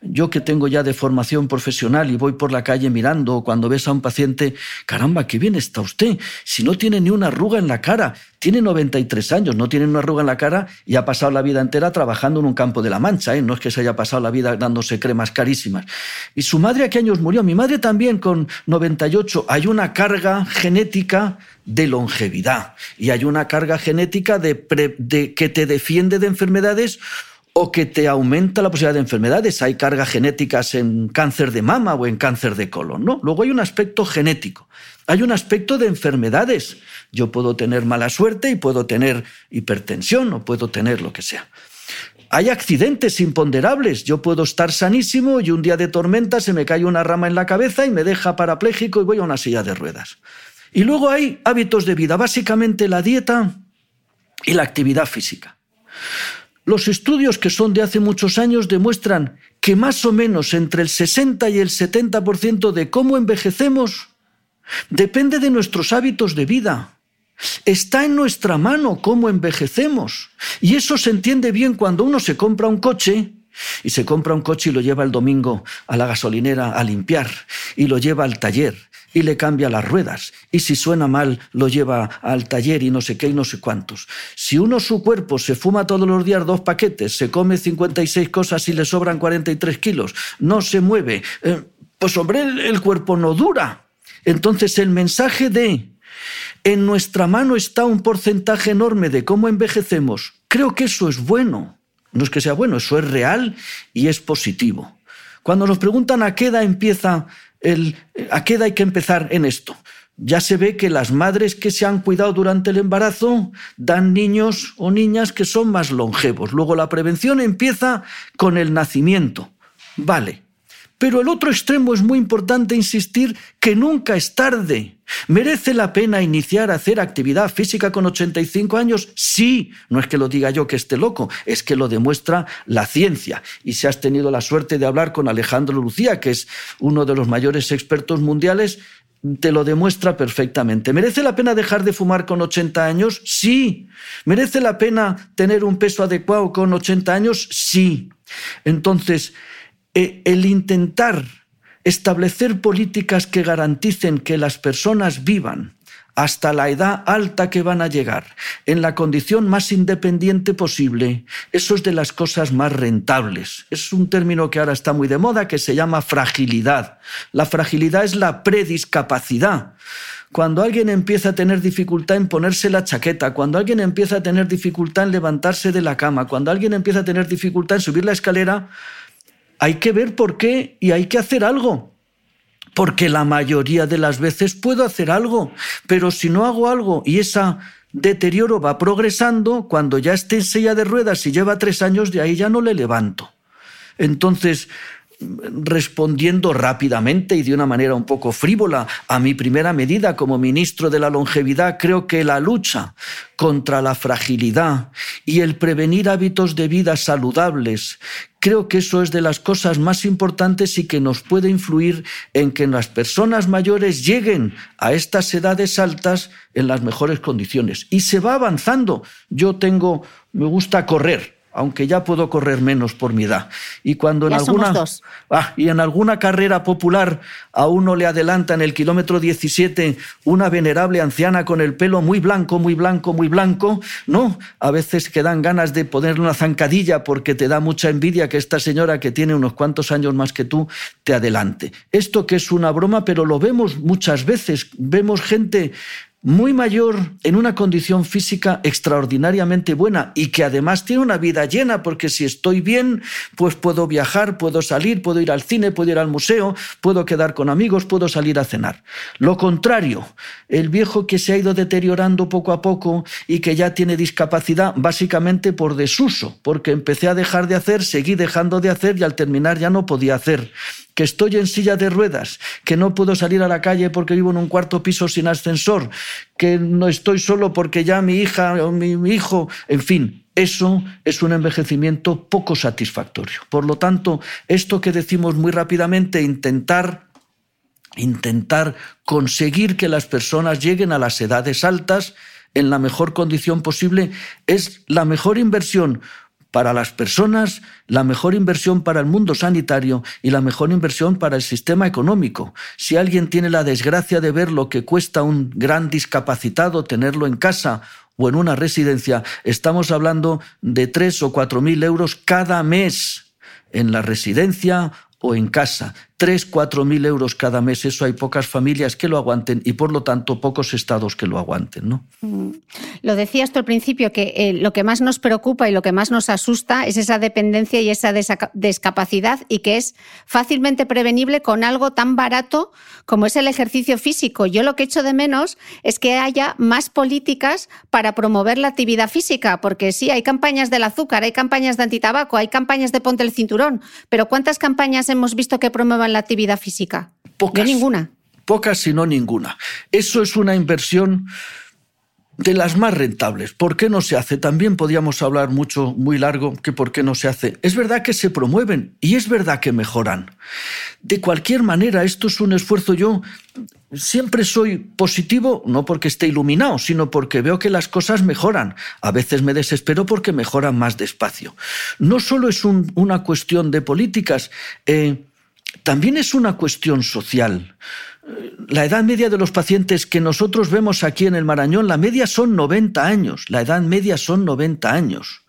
yo que tengo ya de formación profesional y voy por la calle mirando cuando ves a un paciente, caramba, qué bien está usted, si no tiene ni una arruga en la cara, tiene 93 años, no tiene una arruga en la cara y ha pasado la vida entera trabajando en un campo de la Mancha, ¿eh? no es que se haya pasado la vida dándose cremas carísimas. ¿Y su madre a qué años murió? Mi madre también con 98. Hay una carga genética de longevidad y hay una carga genética de, de que te defiende de enfermedades o que te aumenta la posibilidad de enfermedades. Hay cargas genéticas en cáncer de mama o en cáncer de colon, ¿no? Luego hay un aspecto genético. Hay un aspecto de enfermedades. Yo puedo tener mala suerte y puedo tener hipertensión o puedo tener lo que sea. Hay accidentes imponderables. Yo puedo estar sanísimo y un día de tormenta se me cae una rama en la cabeza y me deja parapléjico y voy a una silla de ruedas. Y luego hay hábitos de vida, básicamente la dieta y la actividad física. Los estudios que son de hace muchos años demuestran que más o menos entre el 60 y el 70% de cómo envejecemos depende de nuestros hábitos de vida. Está en nuestra mano cómo envejecemos. Y eso se entiende bien cuando uno se compra un coche y se compra un coche y lo lleva el domingo a la gasolinera a limpiar y lo lleva al taller y le cambia las ruedas. Y si suena mal, lo lleva al taller y no sé qué y no sé cuántos. Si uno su cuerpo se fuma todos los días dos paquetes, se come 56 cosas y le sobran 43 kilos, no se mueve, eh, pues hombre, el cuerpo no dura. Entonces el mensaje de en nuestra mano está un porcentaje enorme de cómo envejecemos, creo que eso es bueno. No es que sea bueno, eso es real y es positivo. Cuando nos preguntan a qué edad empieza ¿A qué edad hay que empezar en esto? Ya se ve que las madres que se han cuidado durante el embarazo dan niños o niñas que son más longevos. Luego la prevención empieza con el nacimiento. Vale, pero el otro extremo es muy importante insistir que nunca es tarde. ¿Merece la pena iniciar a hacer actividad física con 85 años? Sí, no es que lo diga yo que esté loco, es que lo demuestra la ciencia. Y si has tenido la suerte de hablar con Alejandro Lucía, que es uno de los mayores expertos mundiales, te lo demuestra perfectamente. ¿Merece la pena dejar de fumar con 80 años? Sí. ¿Merece la pena tener un peso adecuado con 80 años? Sí. Entonces, el intentar establecer políticas que garanticen que las personas vivan hasta la edad alta que van a llegar, en la condición más independiente posible, eso es de las cosas más rentables. Es un término que ahora está muy de moda que se llama fragilidad. La fragilidad es la prediscapacidad. Cuando alguien empieza a tener dificultad en ponerse la chaqueta, cuando alguien empieza a tener dificultad en levantarse de la cama, cuando alguien empieza a tener dificultad en subir la escalera, hay que ver por qué y hay que hacer algo. Porque la mayoría de las veces puedo hacer algo, pero si no hago algo y esa deterioro va progresando, cuando ya esté en silla de ruedas y lleva tres años, de ahí ya no le levanto. Entonces, respondiendo rápidamente y de una manera un poco frívola a mi primera medida como ministro de la longevidad, creo que la lucha contra la fragilidad y el prevenir hábitos de vida saludables, creo que eso es de las cosas más importantes y que nos puede influir en que las personas mayores lleguen a estas edades altas en las mejores condiciones. Y se va avanzando. Yo tengo, me gusta correr aunque ya puedo correr menos por mi edad. Y cuando en alguna ah, y en alguna carrera popular a uno le adelanta en el kilómetro 17 una venerable anciana con el pelo muy blanco, muy blanco, muy blanco, no, a veces quedan ganas de ponerle una zancadilla porque te da mucha envidia que esta señora que tiene unos cuantos años más que tú te adelante. Esto que es una broma, pero lo vemos muchas veces, vemos gente muy mayor en una condición física extraordinariamente buena y que además tiene una vida llena porque si estoy bien, pues puedo viajar, puedo salir, puedo ir al cine, puedo ir al museo, puedo quedar con amigos, puedo salir a cenar. Lo contrario, el viejo que se ha ido deteriorando poco a poco y que ya tiene discapacidad básicamente por desuso, porque empecé a dejar de hacer, seguí dejando de hacer y al terminar ya no podía hacer que estoy en silla de ruedas, que no puedo salir a la calle porque vivo en un cuarto piso sin ascensor, que no estoy solo porque ya mi hija o mi, hijo, en fin, eso es un envejecimiento poco satisfactorio. Por lo tanto, esto que decimos muy rápidamente, intentar intentar conseguir que las personas lleguen a las edades altas en la mejor condición posible es la mejor inversión para las personas, la mejor inversión para el mundo sanitario y la mejor inversión para el sistema económico. Si alguien tiene la desgracia de ver lo que cuesta un gran discapacitado tenerlo en casa o en una residencia, estamos hablando de tres o cuatro mil euros cada mes en la residencia o en casa. Tres, cuatro mil euros cada mes, eso hay pocas familias que lo aguanten y por lo tanto pocos estados que lo aguanten. ¿no? Mm.
Lo decías tú al principio, que eh, lo que más nos preocupa y lo que más nos asusta es esa dependencia y esa discapacidad y que es fácilmente prevenible con algo tan barato como es el ejercicio físico. Yo lo que echo de menos es que haya más políticas para promover la actividad física, porque sí, hay campañas del azúcar, hay campañas de antitabaco, hay campañas de ponte el cinturón, pero ¿cuántas campañas hemos visto que promuevan la actividad física?
Pocas.
ninguna.
Pocas, si no ninguna. Eso es una inversión de las más rentables. ¿Por qué no se hace? También podríamos hablar mucho, muy largo, que por qué no se hace. Es verdad que se promueven y es verdad que mejoran. De cualquier manera, esto es un esfuerzo. Yo siempre soy positivo, no porque esté iluminado, sino porque veo que las cosas mejoran. A veces me desespero porque mejoran más despacio. No solo es una cuestión de políticas. Eh, también es una cuestión social. La edad media de los pacientes que nosotros vemos aquí en el Marañón, la media son 90 años, la edad media son 90 años.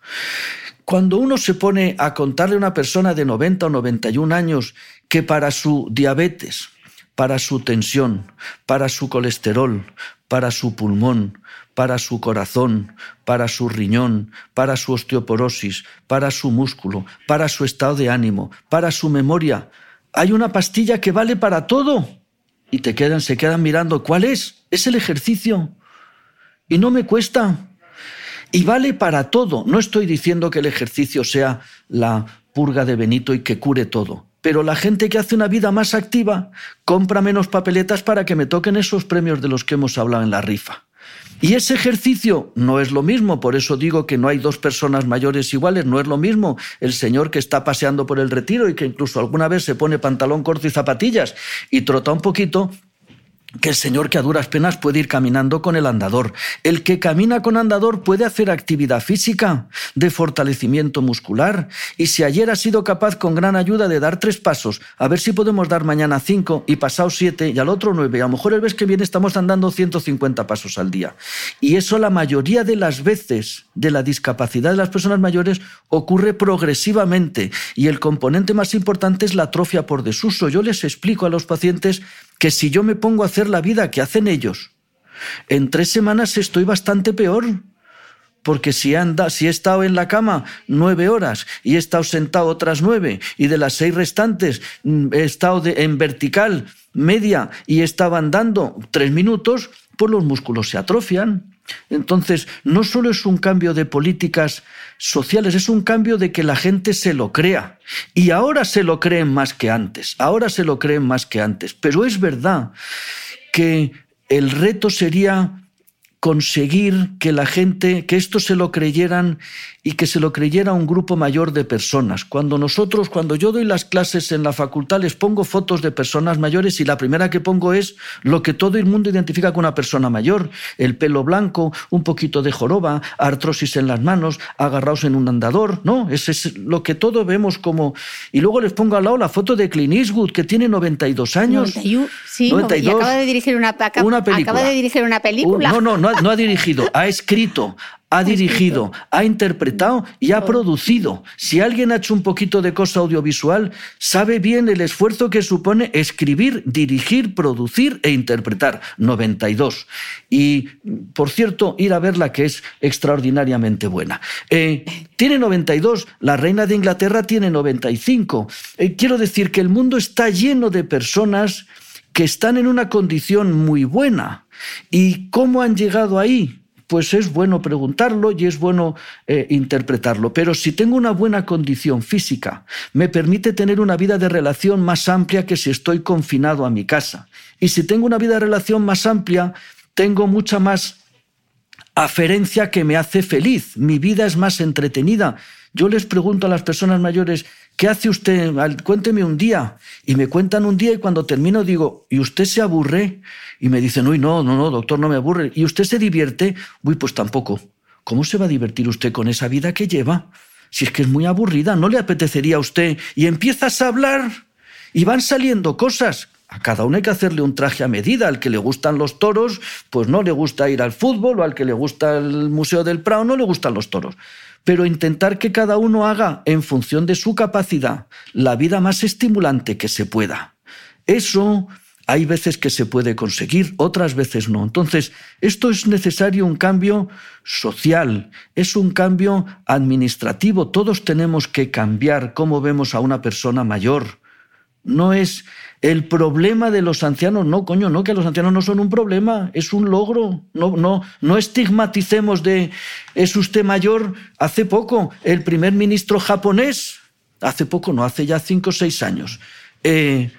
Cuando uno se pone a contarle a una persona de 90 o 91 años que para su diabetes, para su tensión, para su colesterol, para su pulmón, para su corazón, para su riñón, para su osteoporosis, para su músculo, para su estado de ánimo, para su memoria, hay una pastilla que vale para todo. Y se quedan mirando, ¿cuál es? Es el ejercicio. Y no me cuesta. Y vale para todo. No estoy diciendo que el ejercicio sea la purga de Benito y que cure todo. Pero la gente que hace una vida más activa compra menos papeletas para que me toquen esos premios de los que hemos hablado en la rifa. Y ese ejercicio no es lo mismo, por eso digo que no hay dos personas mayores iguales, no es lo mismo el señor que está paseando por el retiro y que incluso alguna vez se pone pantalón corto y zapatillas y trota un poquito que el señor que a duras penas puede ir caminando con el andador. El que camina con andador puede hacer actividad física, de fortalecimiento muscular, y si ayer ha sido capaz con gran ayuda de dar tres pasos, a ver si podemos dar mañana cinco y pasado siete y al otro nueve, a lo mejor el mes que viene estamos andando 150 pasos al día. Y eso la mayoría de las veces de la discapacidad de las personas mayores ocurre progresivamente y el componente más importante es la atrofia por desuso. Yo les explico a los pacientes que si yo me pongo a hacer la vida que hacen ellos, en tres semanas estoy bastante peor. Porque si, anda, si he estado en la cama nueve horas y he estado sentado otras nueve y de las seis restantes mm, he estado en vertical media y estaba andando tres minutos, pues los músculos se atrofian. Entonces, no solo es un cambio de políticas sociales, es un cambio de que la gente se lo crea. Y ahora se lo creen más que antes, ahora se lo creen más que antes. Pero es verdad que el reto sería conseguir que la gente, que esto se lo creyeran y que se lo creyera un grupo mayor de personas. Cuando nosotros, cuando yo doy las clases en la facultad, les pongo fotos de personas mayores y la primera que pongo es lo que todo el mundo identifica con una persona mayor, el pelo blanco, un poquito de joroba, artrosis en las manos, agarrados en un andador, ¿no? Ese es lo que todo vemos como... Y luego les pongo al lado la foto de Clint Eastwood, que tiene 92 años.
sí, 92, y acaba de dirigir una, una película. Acaba de dirigir una película.
no, no, no no ha dirigido, ha escrito, ha dirigido, ha interpretado y ha producido. Si alguien ha hecho un poquito de cosa audiovisual, sabe bien el esfuerzo que supone escribir, dirigir, producir e interpretar. 92. Y, por cierto, ir a verla que es extraordinariamente buena. Eh, tiene 92, la reina de Inglaterra tiene 95. Eh, quiero decir que el mundo está lleno de personas que están en una condición muy buena. ¿Y cómo han llegado ahí? Pues es bueno preguntarlo y es bueno eh, interpretarlo. Pero si tengo una buena condición física, me permite tener una vida de relación más amplia que si estoy confinado a mi casa. Y si tengo una vida de relación más amplia, tengo mucha más aferencia que me hace feliz. Mi vida es más entretenida. Yo les pregunto a las personas mayores, ¿qué hace usted? Cuénteme un día. Y me cuentan un día y cuando termino digo, ¿y usted se aburre? Y me dicen, uy, no, no, no, doctor, no me aburre. ¿Y usted se divierte? Uy, pues tampoco. ¿Cómo se va a divertir usted con esa vida que lleva? Si es que es muy aburrida, ¿no le apetecería a usted? Y empiezas a hablar y van saliendo cosas. A cada uno hay que hacerle un traje a medida. Al que le gustan los toros, pues no le gusta ir al fútbol, o al que le gusta el Museo del Prado, no le gustan los toros pero intentar que cada uno haga en función de su capacidad la vida más estimulante que se pueda. Eso hay veces que se puede conseguir, otras veces no. Entonces, esto es necesario un cambio social, es un cambio administrativo. Todos tenemos que cambiar cómo vemos a una persona mayor. No es el problema de los ancianos, no, coño, no, que los ancianos no son un problema, es un logro. No, no, no estigmaticemos de es usted mayor. Hace poco, el primer ministro japonés, hace poco, no, hace ya cinco o seis años, eh,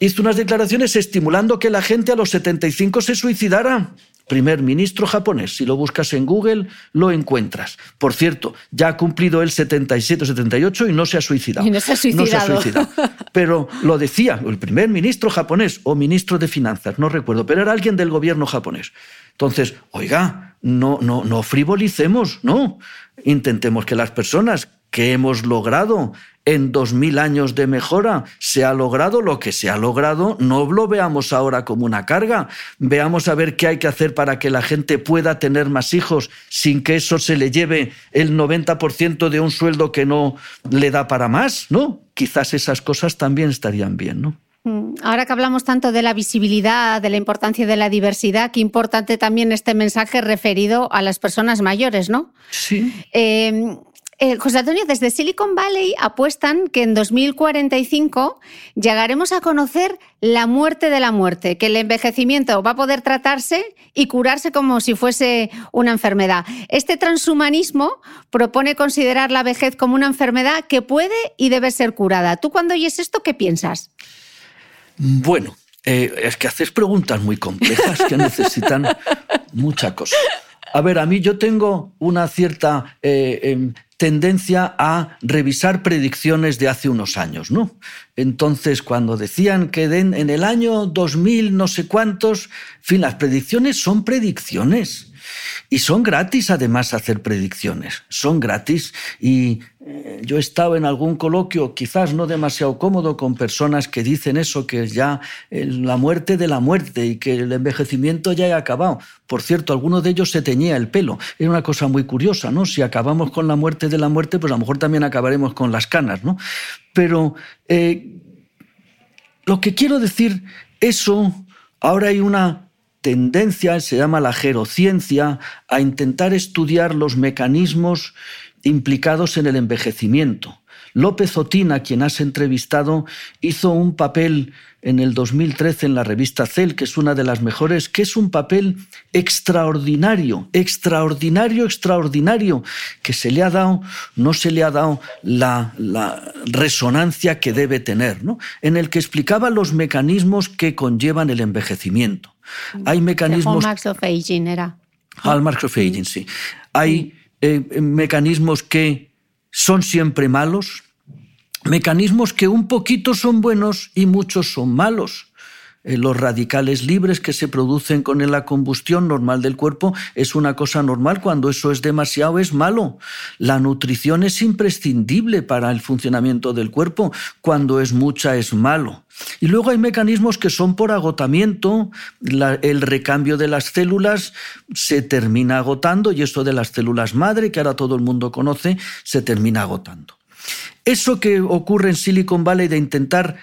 hizo unas declaraciones estimulando que la gente a los 75 se suicidara primer ministro japonés. Si lo buscas en Google, lo encuentras. Por cierto, ya ha cumplido el 77 78 y no se ha suicidado.
Y no se ha suicidado.
Pero lo decía el primer ministro japonés o ministro de finanzas, no recuerdo, pero era alguien del gobierno japonés. Entonces, oiga, no, no, no frivolicemos, no. Intentemos que las personas que hemos logrado en dos mil años de mejora se ha logrado lo que se ha logrado, no lo veamos ahora como una carga, veamos a ver qué hay que hacer para que la gente pueda tener más hijos sin que eso se le lleve el 90% de un sueldo que no le da para más, ¿no? Quizás esas cosas también estarían bien, ¿no?
Mm, ahora que hablamos tanto de la visibilidad, de la importancia de la diversidad, qué importante también este mensaje referido a las personas mayores, ¿no?
Sí.
Eh, eh, José Antonio, desde Silicon Valley apuestan que en 2045 llegaremos a conocer la muerte de la muerte, que el envejecimiento va a poder tratarse y curarse como si fuese una enfermedad. Este transhumanismo propone considerar la vejez como una enfermedad que puede y debe ser curada. ¿Tú cuando oyes esto qué piensas?
Bueno, eh, es que haces preguntas muy complejas que <laughs> necesitan mucha cosa. A ver, a mí yo tengo una cierta eh, em, tendencia a revisar predicciones de hace unos años, ¿no? Entonces, cuando decían que en el año 2000 no sé cuántos, en fin, las predicciones son predicciones. Y son gratis además hacer predicciones, son gratis. Y yo he estado en algún coloquio, quizás no demasiado cómodo, con personas que dicen eso, que ya eh, la muerte de la muerte y que el envejecimiento ya ha acabado. Por cierto, alguno de ellos se teñía el pelo. Era una cosa muy curiosa, ¿no? Si acabamos con la muerte de la muerte, pues a lo mejor también acabaremos con las canas, ¿no? Pero eh, lo que quiero decir, eso, ahora hay una tendencia, se llama la gerociencia, a intentar estudiar los mecanismos implicados en el envejecimiento. López Otina, quien has entrevistado, hizo un papel en el 2013 en la revista Cel, que es una de las mejores, que es un papel extraordinario, extraordinario, extraordinario, que se le ha dado, no se le ha dado la, resonancia que debe tener, ¿no? en el que explicaba los mecanismos que conllevan el envejecimiento. Hay mecanismos...
Hallmarks of Aging era.
Hallmarks of Aging, sí. Hay eh, mecanismos que son siempre malos, mecanismos que un poquito son buenos y muchos son malos. Eh, los radicales libres que se producen con la combustión normal del cuerpo es una cosa normal, cuando eso es demasiado es malo. La nutrición es imprescindible para el funcionamiento del cuerpo, cuando es mucha es malo. Y luego hay mecanismos que son por agotamiento, el recambio de las células se termina agotando y esto de las células madre, que ahora todo el mundo conoce, se termina agotando. Eso que ocurre en Silicon Valley de intentar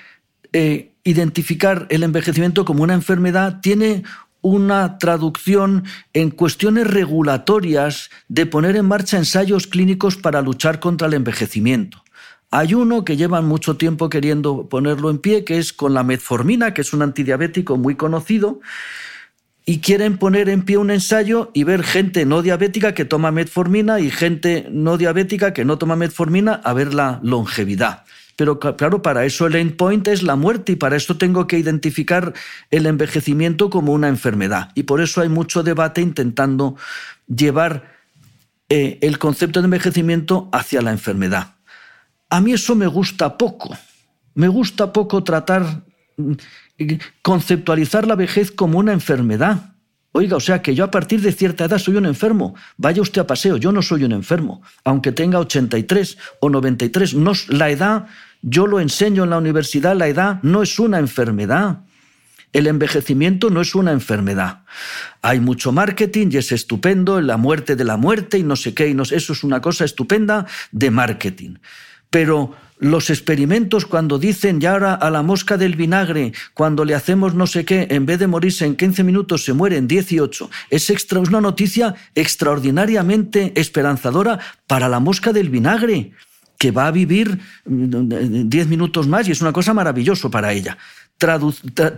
eh, identificar el envejecimiento como una enfermedad tiene una traducción en cuestiones regulatorias de poner en marcha ensayos clínicos para luchar contra el envejecimiento. Hay uno que llevan mucho tiempo queriendo ponerlo en pie, que es con la metformina, que es un antidiabético muy conocido, y quieren poner en pie un ensayo y ver gente no diabética que toma metformina y gente no diabética que no toma metformina a ver la longevidad. Pero claro, para eso el endpoint es la muerte y para eso tengo que identificar el envejecimiento como una enfermedad. Y por eso hay mucho debate intentando llevar eh, el concepto de envejecimiento hacia la enfermedad. A mí eso me gusta poco. Me gusta poco tratar conceptualizar la vejez como una enfermedad. Oiga, o sea que yo a partir de cierta edad soy un enfermo. Vaya usted a paseo, yo no soy un enfermo. Aunque tenga 83 o 93, no, la edad, yo lo enseño en la universidad, la edad no es una enfermedad. El envejecimiento no es una enfermedad. Hay mucho marketing y es estupendo, la muerte de la muerte y no sé qué, y no, eso es una cosa estupenda de marketing. Pero los experimentos cuando dicen ya ahora a la mosca del vinagre, cuando le hacemos no sé qué, en vez de morirse en 15 minutos se muere en 18, es, extra, una noticia extraordinariamente esperanzadora para la mosca del vinagre, que va a vivir 10 mm, minutos más y es una cosa maravillosa para ella.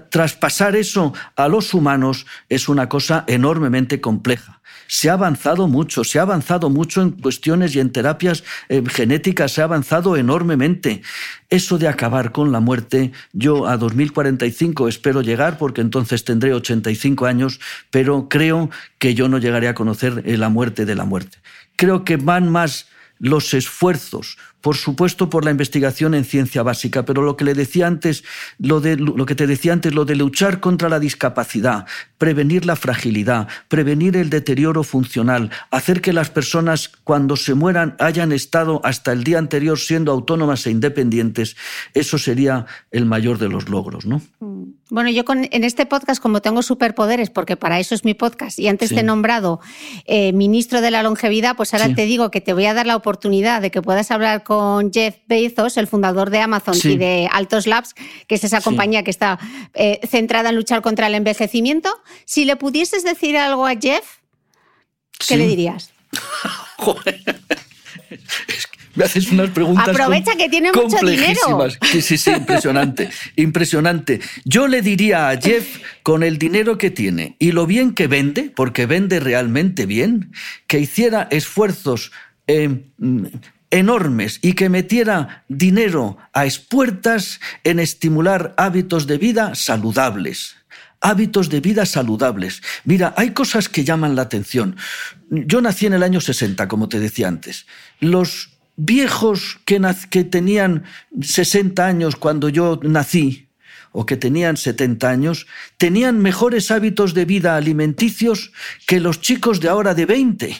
traspasar eso a los humanos es una cosa enormemente compleja se ha avanzado mucho, se ha avanzado mucho en cuestiones y en terapias eh, genéticas, se ha avanzado enormemente. Eso de acabar con la muerte, yo a 2045 espero llegar porque entonces tendré 85 años, pero creo que yo no llegaré a conocer eh, la muerte de la muerte. Creo que van más los esfuerzos por supuesto por la investigación en ciencia básica, pero lo que le decía antes, lo, de, lo que te decía antes, lo de luchar contra la discapacidad, prevenir la fragilidad, prevenir el deterioro funcional, hacer que las personas cuando se mueran hayan estado hasta el día anterior siendo autónomas e independientes, eso sería el mayor de los logros, ¿no?
Mm. Bueno, yo en este podcast, como tengo superpoderes, porque para eso es mi podcast, y antes te he nombrado eh, ministro de la longevidad, pues ahora te digo que te voy a dar la oportunidad de que puedas hablar con Jeff Bezos, el fundador de Amazon y de Altos Labs, que es esa compañía que está eh, centrada en luchar contra el envejecimiento. Si le pudieses decir algo a Jeff, ¿qué le dirías? <laughs>
Joder. Me haces unas preguntas.
Aprovecha que tiene mucho dinero.
Sí, sí, sí, impresionante. <laughs> impresionante. Yo le diría a Jeff, con el dinero que tiene y lo bien que vende, porque vende realmente bien, que hiciera esfuerzos eh, enormes y que metiera dinero a espuertas en estimular hábitos de vida saludables. Hábitos de vida saludables. Mira, hay cosas que llaman la atención. Yo nací en el año 60, como te decía antes. Los viejos que, tenían 60 años cuando yo nací, o que tenían 70 años, tenían mejores hábitos de vida alimenticios que los chicos de ahora de 20.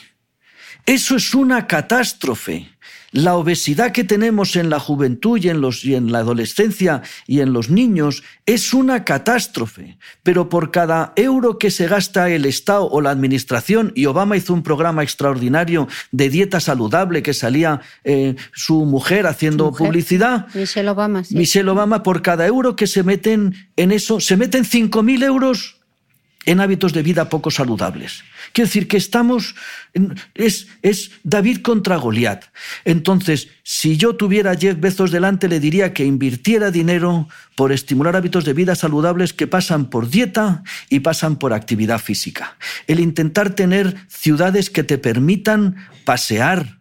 Eso es una catástrofe. La obesidad que tenemos en la juventud y en, los, y en la adolescencia y en los niños es una catástrofe. Pero por cada euro que se gasta el Estado o la Administración, y Obama hizo un programa extraordinario de dieta saludable que salía eh, su mujer haciendo publicidad.
Michelle Obama, sí.
Michelle Obama, por cada euro que se meten en eso, se meten 5.000 euros en hábitos de vida poco saludables. Quiero decir que estamos, es, es David contra Goliat. Entonces, si yo tuviera a Jeff Bezos delante, le diría que invirtiera dinero por estimular hábitos de vida saludables que pasan por dieta y pasan por actividad física. El intentar tener ciudades que te permitan pasear.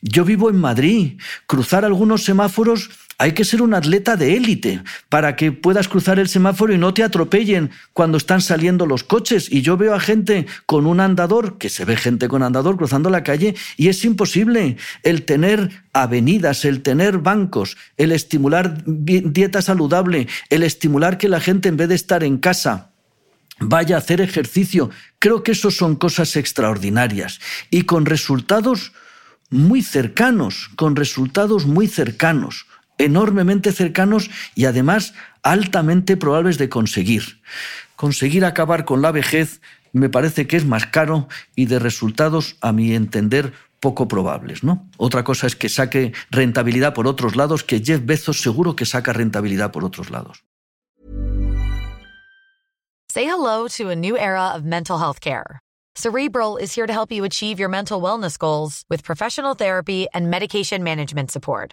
Yo vivo en Madrid, cruzar algunos semáforos hay que ser un atleta de élite para que puedas cruzar el semáforo y no te atropellen cuando están saliendo los coches. Y yo veo a gente con un andador, que se ve gente con andador cruzando la calle, y es imposible el tener avenidas, el tener bancos, el estimular dieta saludable, el estimular que la gente en vez de estar en casa vaya a hacer ejercicio. Creo que eso son cosas extraordinarias y con resultados muy cercanos, con resultados muy cercanos enormemente cercanos y además altamente probables de conseguir. Conseguir acabar con la vejez me parece que es más caro y de resultados, a mi entender, poco probables, ¿no? Otra cosa es que saque rentabilidad por otros lados, que Jeff Bezos seguro que saca rentabilidad por otros lados.
Say hello to a new era of mental health care. Cerebral is here to help you achieve your mental wellness goals with professional therapy and medication management support.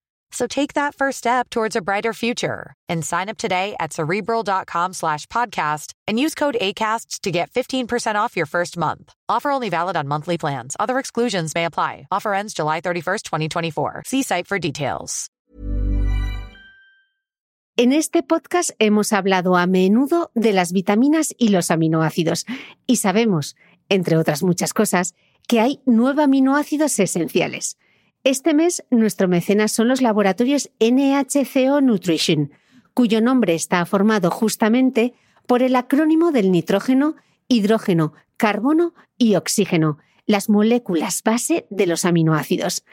So take that first step towards a brighter future and sign up today at cerebral.com slash podcast and use code ACasts to get 15% off your first month. Offer only valid on monthly plans. Other exclusions may apply. Offer ends July 31st, 2024. See site for details.
En este podcast hemos hablado a menudo de las vitaminas y los aminoácidos y sabemos, entre otras muchas cosas, que hay nueve aminoácidos esenciales – este mes nuestro mecenas son los laboratorios NHCO Nutrition, cuyo nombre está formado justamente por el acrónimo del nitrógeno, hidrógeno, carbono y oxígeno, las moléculas base de los aminoácidos.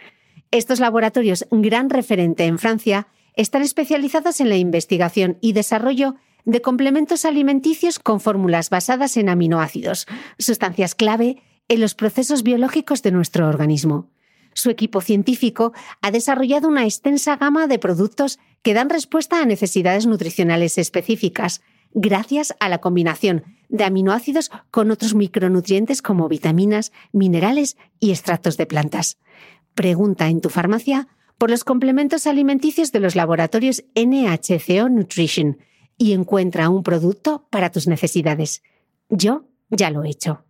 Estos laboratorios, gran referente en Francia, están especializados en la investigación y desarrollo de complementos alimenticios con fórmulas basadas en aminoácidos, sustancias clave en los procesos biológicos de nuestro organismo su equipo científico ha desarrollado una extensa gama de productos que dan respuesta a necesidades nutricionales específicas, gracias a la combinación de aminoácidos con otros micronutrientes como vitaminas, minerales y extractos de plantas. Pregunta en tu farmacia por los complementos alimenticios de los laboratorios NHCO Nutrition y encuentra un producto para tus necesidades. Yo ya lo he hecho.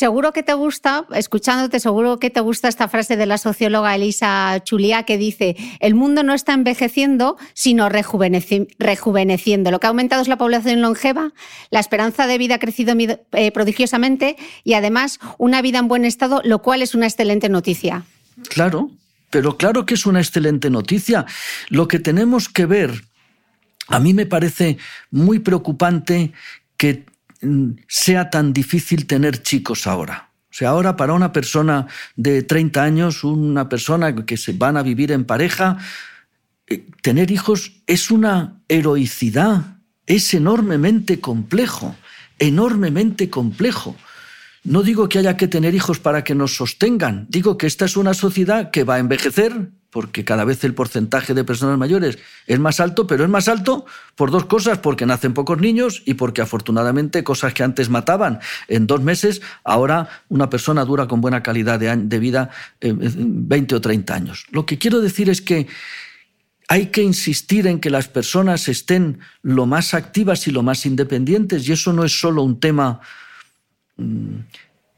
Seguro que te gusta, escuchándote, seguro que te gusta esta frase de la socióloga Elisa Chulia que dice, el mundo no está envejeciendo, sino rejuveneciendo. Lo que ha aumentado es la población longeva, la esperanza de vida ha crecido eh, prodigiosamente y además una vida en buen estado, lo cual es una excelente noticia.
Claro, pero claro que es una excelente noticia. Lo que tenemos que ver, a mí me parece muy preocupante que sea tan difícil tener chicos ahora. O sea, ahora para una persona de 30 años, una persona que se van a vivir en pareja, eh, tener hijos es una heroicidad, es enormemente complejo, enormemente complejo. No digo que haya que tener hijos para que nos sostengan, digo que esta es una sociedad que va a envejecer, porque cada vez el porcentaje de personas mayores es más alto, pero es más alto por dos cosas, porque nacen pocos niños y porque afortunadamente cosas que antes mataban en dos meses, ahora una persona dura con buena calidad de, vida 20 eh, o 30 años. Lo que quiero decir es que hay que insistir en que las personas estén lo más activas y lo más independientes, y eso no es solo un tema mm,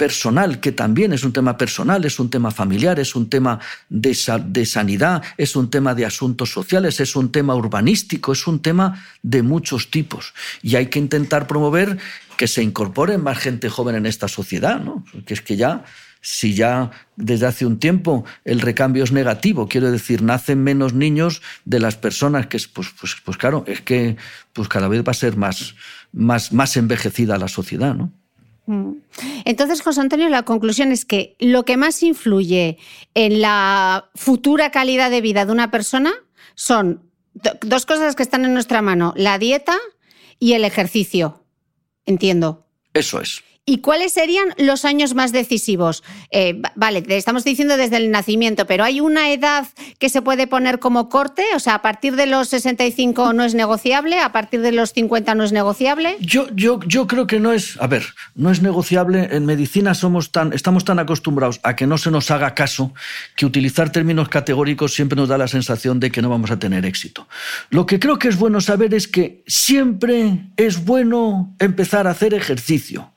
personal, que también es un tema personal, es un tema familiar, es un tema de, de, sanidad, es un tema de asuntos sociales, es un tema urbanístico, es un tema de muchos tipos. Y hay que intentar promover que se incorpore más gente joven en esta sociedad, ¿no? Porque es que ya si ya desde hace un tiempo el recambio es negativo, quiero decir, nacen menos niños de las personas que, pues, pues, pues claro, es que pues cada vez va a ser más, más, más envejecida la sociedad, ¿no?
Mm. Entonces, José Antonio, la conclusión es que lo que más influye en la futura calidad de vida de una persona son dos cosas que están en nuestra mano, la dieta y el ejercicio. Entiendo.
Eso es.
¿Y cuáles serían los años más decisivos? Eh, vale, estamos diciendo desde el nacimiento, pero ¿hay una edad que se puede poner como corte? O sea, a partir de los 65 no es negociable, a partir de los 50 no es negociable.
Yo, yo, yo creo que no es, a ver, no es negociable. En medicina somos tan, estamos tan acostumbrados a que no se nos haga caso que utilizar términos categóricos siempre nos da la sensación de que no vamos a tener éxito. Lo que creo que es bueno saber es que siempre es bueno empezar a hacer ejercicio.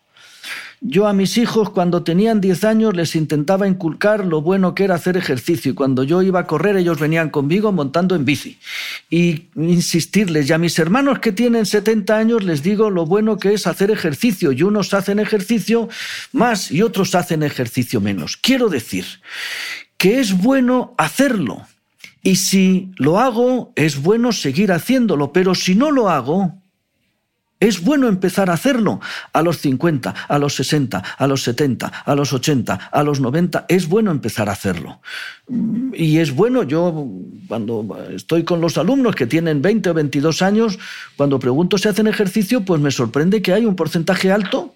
Yo a mis hijos cuando tenían 10 años les intentaba inculcar lo bueno que era hacer ejercicio y cuando yo iba a correr ellos venían conmigo montando en bici. Y insistirles, y a mis hermanos que tienen 70 años les digo lo bueno que es hacer ejercicio y unos hacen ejercicio más y otros hacen ejercicio menos. Quiero decir que es bueno hacerlo. Y si lo hago, es bueno seguir haciéndolo, pero si no lo hago, es bueno empezar a hacerlo a los 50, a los 60, a los 70, a los 80, a los 90. Es bueno empezar a hacerlo. Y es bueno, yo cuando estoy con los alumnos que tienen 20 o 22 años, cuando pregunto si hacen ejercicio, pues me sorprende que hay un porcentaje alto,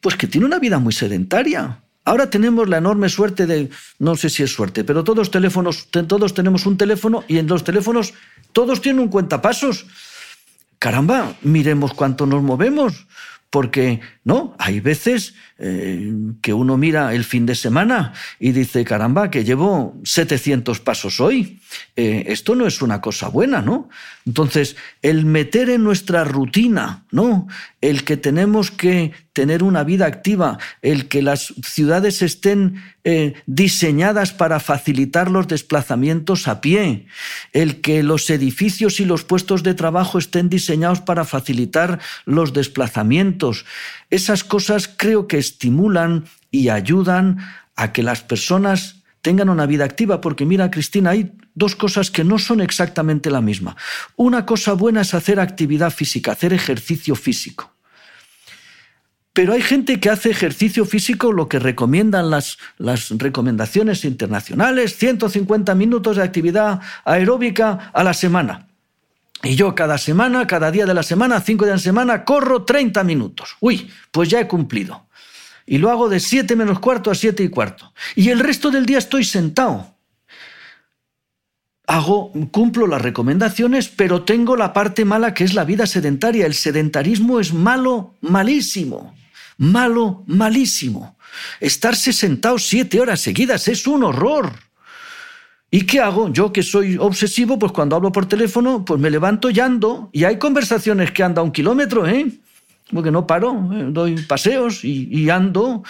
pues que tiene una vida muy sedentaria. Ahora tenemos la enorme suerte de, no sé si es suerte, pero todos teléfonos, todos tenemos un teléfono y en los teléfonos todos tienen un cuentapasos caramba, miremos cuánto nos movemos, porque no, hay veces eh, que uno mira el fin de semana y dice, caramba, que llevo 700 pasos hoy. Eh, esto no es una cosa buena, ¿no? Entonces, el meter en nuestra rutina, ¿no? El que tenemos que tener una vida activa, el que las ciudades estén eh, diseñadas para facilitar los desplazamientos a pie, el que los edificios y los puestos de trabajo estén diseñados para facilitar los desplazamientos, esas cosas creo que estimulan y ayudan a que las personas tengan una vida activa, porque mira, Cristina, hay dos cosas que no son exactamente la misma. Una cosa buena es hacer actividad física, hacer ejercicio físico. Pero hay gente que hace ejercicio físico lo que recomiendan las, recomendaciones internacionales, 150 minutos de actividad aeróbica a la semana. Y yo cada semana, cada día de la semana, cinco días de la semana, corro 30 minutos. Uy, pues ya he cumplido. Y lo hago de 7 menos cuarto a 7 y cuarto. Y el resto del día estoy sentado. Hago, cumplo las recomendaciones, pero tengo la parte mala que es la vida sedentaria. El sedentarismo es malo, malísimo. Malo, malísimo. Estarse sentado siete horas seguidas es un horror. ¿Y qué hago? Yo que soy obsesivo, pues cuando hablo por teléfono, pues me levanto y ando. Y hay conversaciones que anda un kilómetro, ¿eh? Porque no paro, ¿eh? doy paseos y, ando.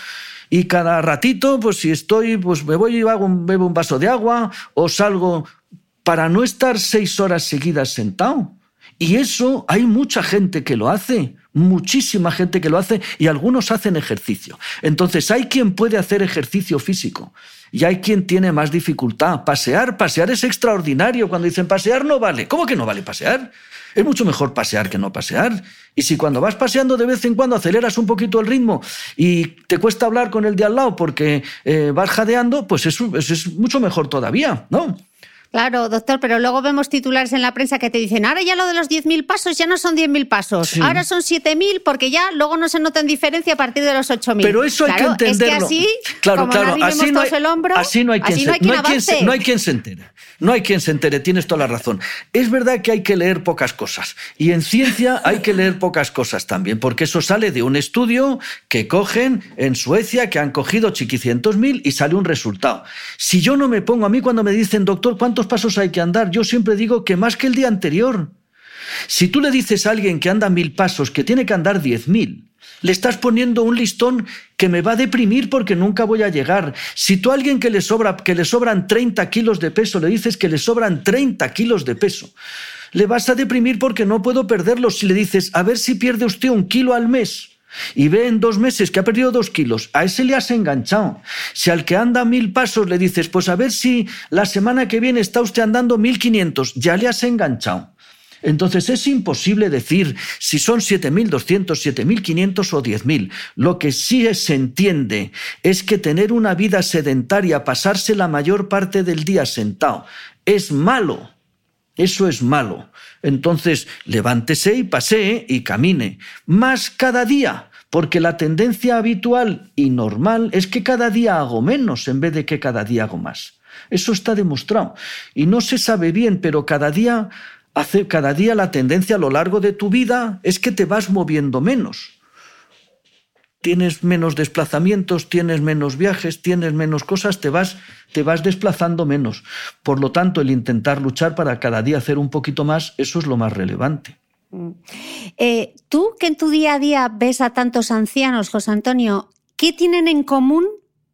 Y cada ratito, pues si estoy, pues me voy y hago bebo un vaso de agua o salgo para no estar seis horas seguidas sentado. Y eso hay mucha gente que lo hace, muchísima gente que lo hace y algunos hacen ejercicio. Entonces hay quien puede hacer ejercicio físico y hay quien tiene más dificultad. Pasear, pasear es extraordinario. Cuando dicen pasear no vale. ¿Cómo que no vale pasear? Es mucho mejor pasear que no pasear. Y si cuando vas paseando de vez en cuando aceleras un poquito el ritmo y te cuesta hablar con el de al lado porque eh, vas jadeando, pues es mucho mejor todavía, ¿no?
Claro, doctor, pero luego vemos titulares en la prensa que te dicen, ahora ya lo de los 10.000 pasos ya no son 10.000 pasos, ahora son 7.000 porque ya luego no se nota en diferencia a partir de los 8.000.
Pero eso hay que entenderlo.
Es que así,
claro,
como
claro, así no, hay,
el hombro,
así no hay quien, se, no, hay quien se, entere. No hay quien se entere, tienes toda la razón. Es verdad que hay que leer pocas cosas y en ciencia hay que leer pocas cosas también, porque eso sale de un estudio que cogen en Suecia, que han cogido chiquicientos mil y sale un resultado. Si yo no me pongo a mí cuando me dicen, doctor, ¿cuántos pasos hay que andar? Yo siempre digo que más que el día anterior. Si tú le dices a alguien que anda mil pasos, que tiene que andar diez mil, le estás poniendo un listón que me va a deprimir porque nunca voy a llegar. Si tú a alguien que le, sobra, que le sobran 30 kilos de peso le dices que le sobran 30 kilos de peso, le vas a deprimir porque no puedo perderlos. Si le dices, a ver si pierde usted un kilo al mes, y ve en dos meses que ha perdido dos kilos, a ese le has enganchado. Si al que anda mil pasos le dices, pues a ver si la semana que viene está usted andando mil quinientos, ya le has enganchado. Entonces es imposible decir si son 7.200, 7.500 o 10.000. Lo que sí se entiende es que tener una vida sedentaria, pasarse la mayor parte del día sentado, es malo. Eso es malo. Entonces, levántese y pasee y camine. Más cada día, porque la tendencia habitual y normal es que cada día hago menos en vez de que cada día hago más. Eso está demostrado. Y no se sabe bien, pero cada día, hace, cada día la tendencia a lo largo de tu vida es que te vas moviendo menos tienes menos desplazamientos, tienes menos viajes, tienes menos cosas, te vas, te vas desplazando menos. Por lo tanto, el intentar luchar para cada día hacer un poquito más, eso es lo más relevante. Mm.
Eh, Tú que en tu día a día ves a tantos ancianos, José Antonio, ¿qué tienen en común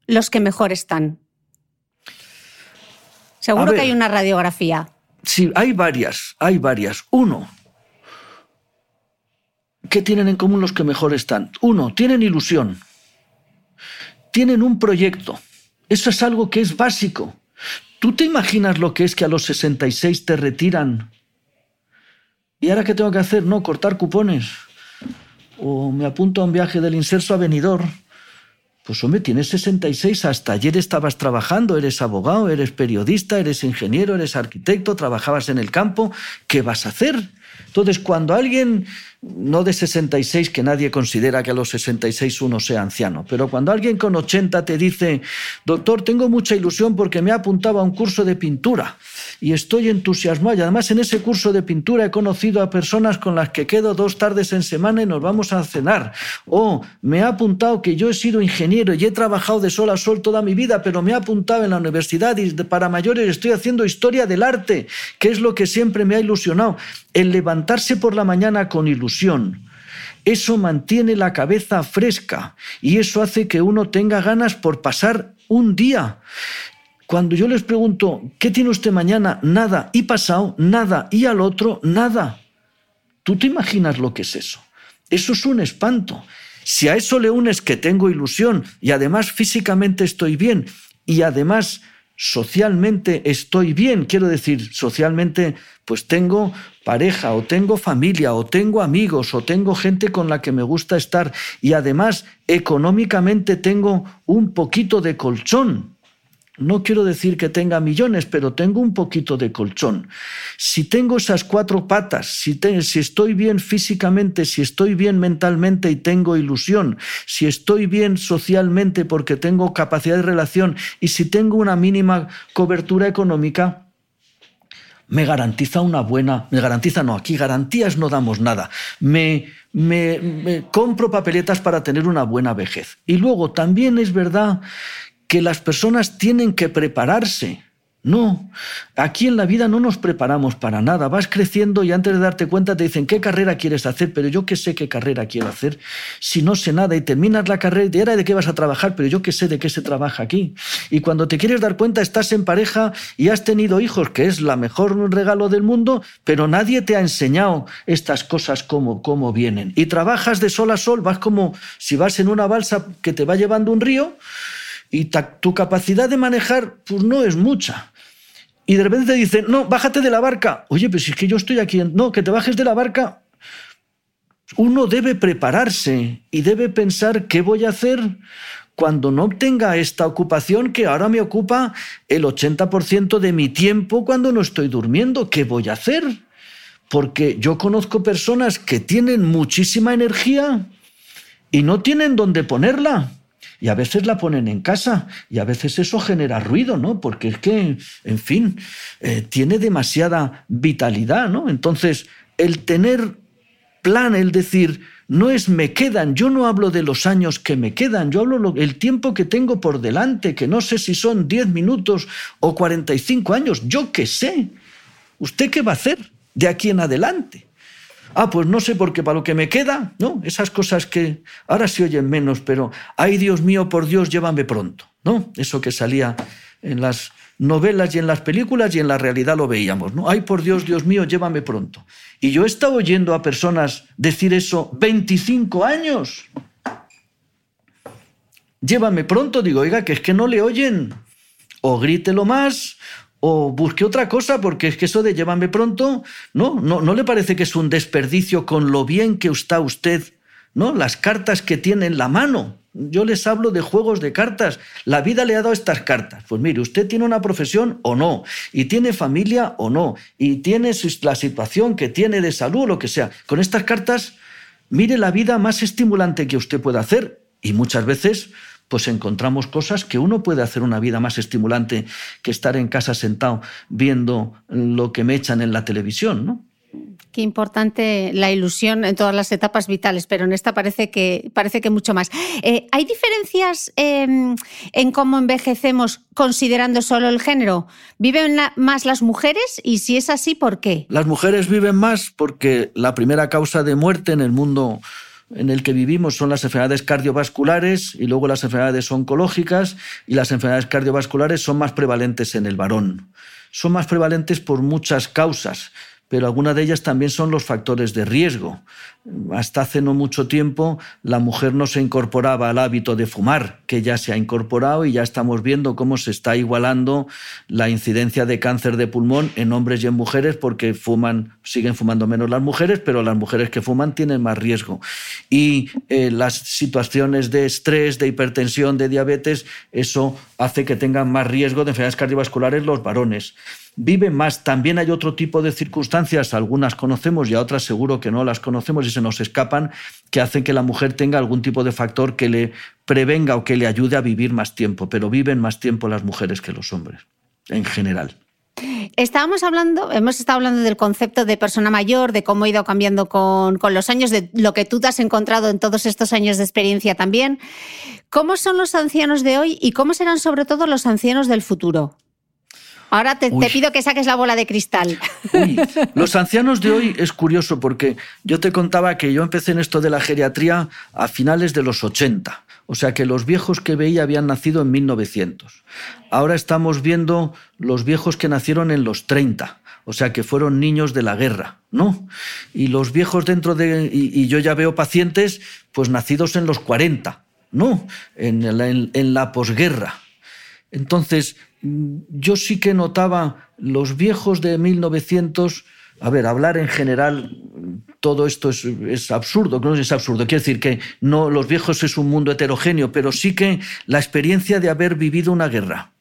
los que mejor están? Seguro que hay una radiografía.
Sí, hay varias, hay varias. Uno, ¿Qué tienen en común los que mejor están? Uno, tienen ilusión. Tienen un proyecto. Eso es algo que es básico. ¿Tú te imaginas lo que es que a los 66 te retiran? ¿Y ahora qué tengo que hacer? No, cortar cupones. O me apunto a un viaje del inserso a Benidorm. Pues hombre, tienes 66, hasta ayer estabas trabajando, eres abogado, eres periodista, eres ingeniero, eres arquitecto, trabajabas en el campo, ¿qué vas a hacer? Entonces, cuando alguien no de 66, que nadie considera que a los 66 uno sea anciano, pero cuando alguien con 80 te dice, doctor, tengo mucha ilusión porque me ha apuntado a un curso de pintura y estoy entusiasmado y además en ese curso de pintura he conocido a personas con las que quedo dos tardes en semana y nos vamos a cenar, o me ha apuntado que yo he sido ingeniero y he trabajado de sol a sol toda mi vida, pero me ha apuntado en la universidad y para mayores estoy haciendo historia del arte, que es lo que siempre me ha ilusionado, el levantarse por la mañana con ilusión eso mantiene la cabeza fresca y eso hace que uno tenga ganas por pasar un día. Cuando yo les pregunto, ¿qué tiene usted mañana? Nada. ¿Y pasado? Nada. ¿Y al otro? Nada. ¿Tú te imaginas lo que es eso? Eso es un espanto. Si a eso le unes que tengo ilusión y además físicamente estoy bien y además socialmente estoy bien, quiero decir, socialmente pues tengo pareja o tengo familia o tengo amigos o tengo gente con la que me gusta estar y además económicamente tengo un poquito de colchón. No quiero decir que tenga millones, pero tengo un poquito de colchón. Si tengo esas cuatro patas, si, estoy bien físicamente, si estoy bien mentalmente y tengo ilusión, si estoy bien socialmente porque tengo capacidad de relación y si tengo una mínima cobertura económica, me garantiza una buena, me garantiza, no, aquí garantías no damos nada, me, me, me compro papeletas para tener una buena vejez. Y luego también es verdad que las personas tienen que prepararse. No, aquí en la vida no nos preparamos para nada. Vas creciendo y antes de darte cuenta te dicen qué carrera quieres hacer, pero yo qué sé qué carrera quiero hacer. Si no sé nada y terminas la carrera y era de qué vas a trabajar, pero yo qué sé de qué se trabaja aquí. Y cuando te quieres dar cuenta estás en pareja y has tenido hijos, que es la mejor regalo del mundo, pero nadie te ha enseñado estas cosas como cómo vienen. Y trabajas de sol a sol, vas como si vas en una balsa que te va llevando un río y tu capacidad de manejar pues no es mucha. Y de repente te dicen, no, bájate de la barca. Oye, pero si es que yo estoy aquí, no, que te bajes de la barca. Uno debe prepararse y debe pensar qué voy a hacer cuando no obtenga esta ocupación que ahora me ocupa el 80% de mi tiempo cuando no estoy durmiendo. ¿Qué voy a hacer? Porque yo conozco personas que tienen muchísima energía y no tienen dónde ponerla. Y a veces la ponen en casa y a veces eso genera ruido, ¿no? Porque es que, en fin, eh, tiene demasiada vitalidad, ¿no? Entonces, el tener plan, el decir, no es me quedan, yo no hablo de los años que me quedan, yo hablo del tiempo que tengo por delante, que no sé si son 10 minutos o 45 años, yo qué sé. ¿Usted qué va a hacer de aquí en adelante? Ah, pues no sé porque para lo que me queda, ¿no? Esas cosas que ahora se oyen menos, pero ay Dios mío, por Dios, llévame pronto, ¿no? Eso que salía en las novelas y en las películas y en la realidad lo veíamos, ¿no? Ay, por Dios, Dios mío, llévame pronto. Y yo he estado oyendo a personas decir eso 25 años. llévame pronto, digo, oiga, que es que no le oyen. O grítelo más, o busque otra cosa, porque es que eso de llévame pronto, ¿no? ¿no? ¿No le parece que es un desperdicio con lo bien que está usted, ¿no? Las cartas que tiene en la mano. Yo les hablo de juegos de cartas. La vida le ha dado estas cartas. Pues mire, usted tiene una profesión o no, y tiene familia o no, y tiene la situación que tiene de salud o lo que sea. Con estas cartas, mire la vida más estimulante que usted pueda hacer. Y muchas veces pues encontramos cosas que uno puede hacer una vida más estimulante que estar en casa sentado viendo lo que me echan en la televisión, ¿no?
Qué importante la ilusión en todas las etapas vitales, pero en esta parece que, parece que mucho más. Eh, ¿Hay diferencias em, en cómo envejecemos considerando solo el género? ¿Viven más las mujeres? Y si es así, ¿por qué?
Las mujeres viven más porque la primera causa de muerte en el mundo en el que vivimos son las enfermedades cardiovasculares y luego las enfermedades oncológicas y las enfermedades cardiovasculares son más prevalentes en el varón. Son más prevalentes por muchas causas, pero algunas de ellas también son los factores de riesgo. Hasta hace no mucho tiempo la mujer no se incorporaba al hábito de fumar, que ya se ha incorporado y ya estamos viendo cómo se está igualando la incidencia de cáncer de pulmón en hombres y en mujeres porque fuman, siguen fumando menos las mujeres, pero las mujeres que fuman tienen más riesgo. Y eh, las situaciones de estrés, de hipertensión, de diabetes, eso hace que tengan más riesgo de enfermedades cardiovasculares los varones vive más. También hay otro tipo de circunstancias, algunas conocemos y a otras seguro que no las conocemos y se nos escapan, que hacen que la mujer tenga algún tipo de factor que le prevenga o que le ayude a vivir más tiempo, pero viven más tiempo las mujeres que los hombres, en general.
Estábamos hablando, hemos estado hablando del concepto de persona mayor, de cómo ha ido cambiando con, con, los años, de lo que tú te has encontrado en todos estos años de experiencia también. ¿Cómo son los ancianos de hoy y cómo serán sobre todo los ancianos del futuro? Ahora te, pido que saques la bola de cristal. <laughs>
los ancianos de hoy es curioso porque yo te contaba que yo empecé en esto de la geriatría a finales de los 80. O sea que los viejos que veía habían nacido en 1900. Ahora estamos viendo los viejos que nacieron en los 30. O sea que fueron niños de la guerra, ¿no? Y los viejos dentro de... Y, yo ya veo pacientes pues nacidos en los 40, ¿no? En, en, en la posguerra. Entonces, yo sí que notaba los viejos de 1900, a ver, hablar en general, todo esto es, absurdo, no es absurdo, quiere decir que no, los viejos es un mundo heterogéneo, pero sí que la experiencia de haber vivido una guerra,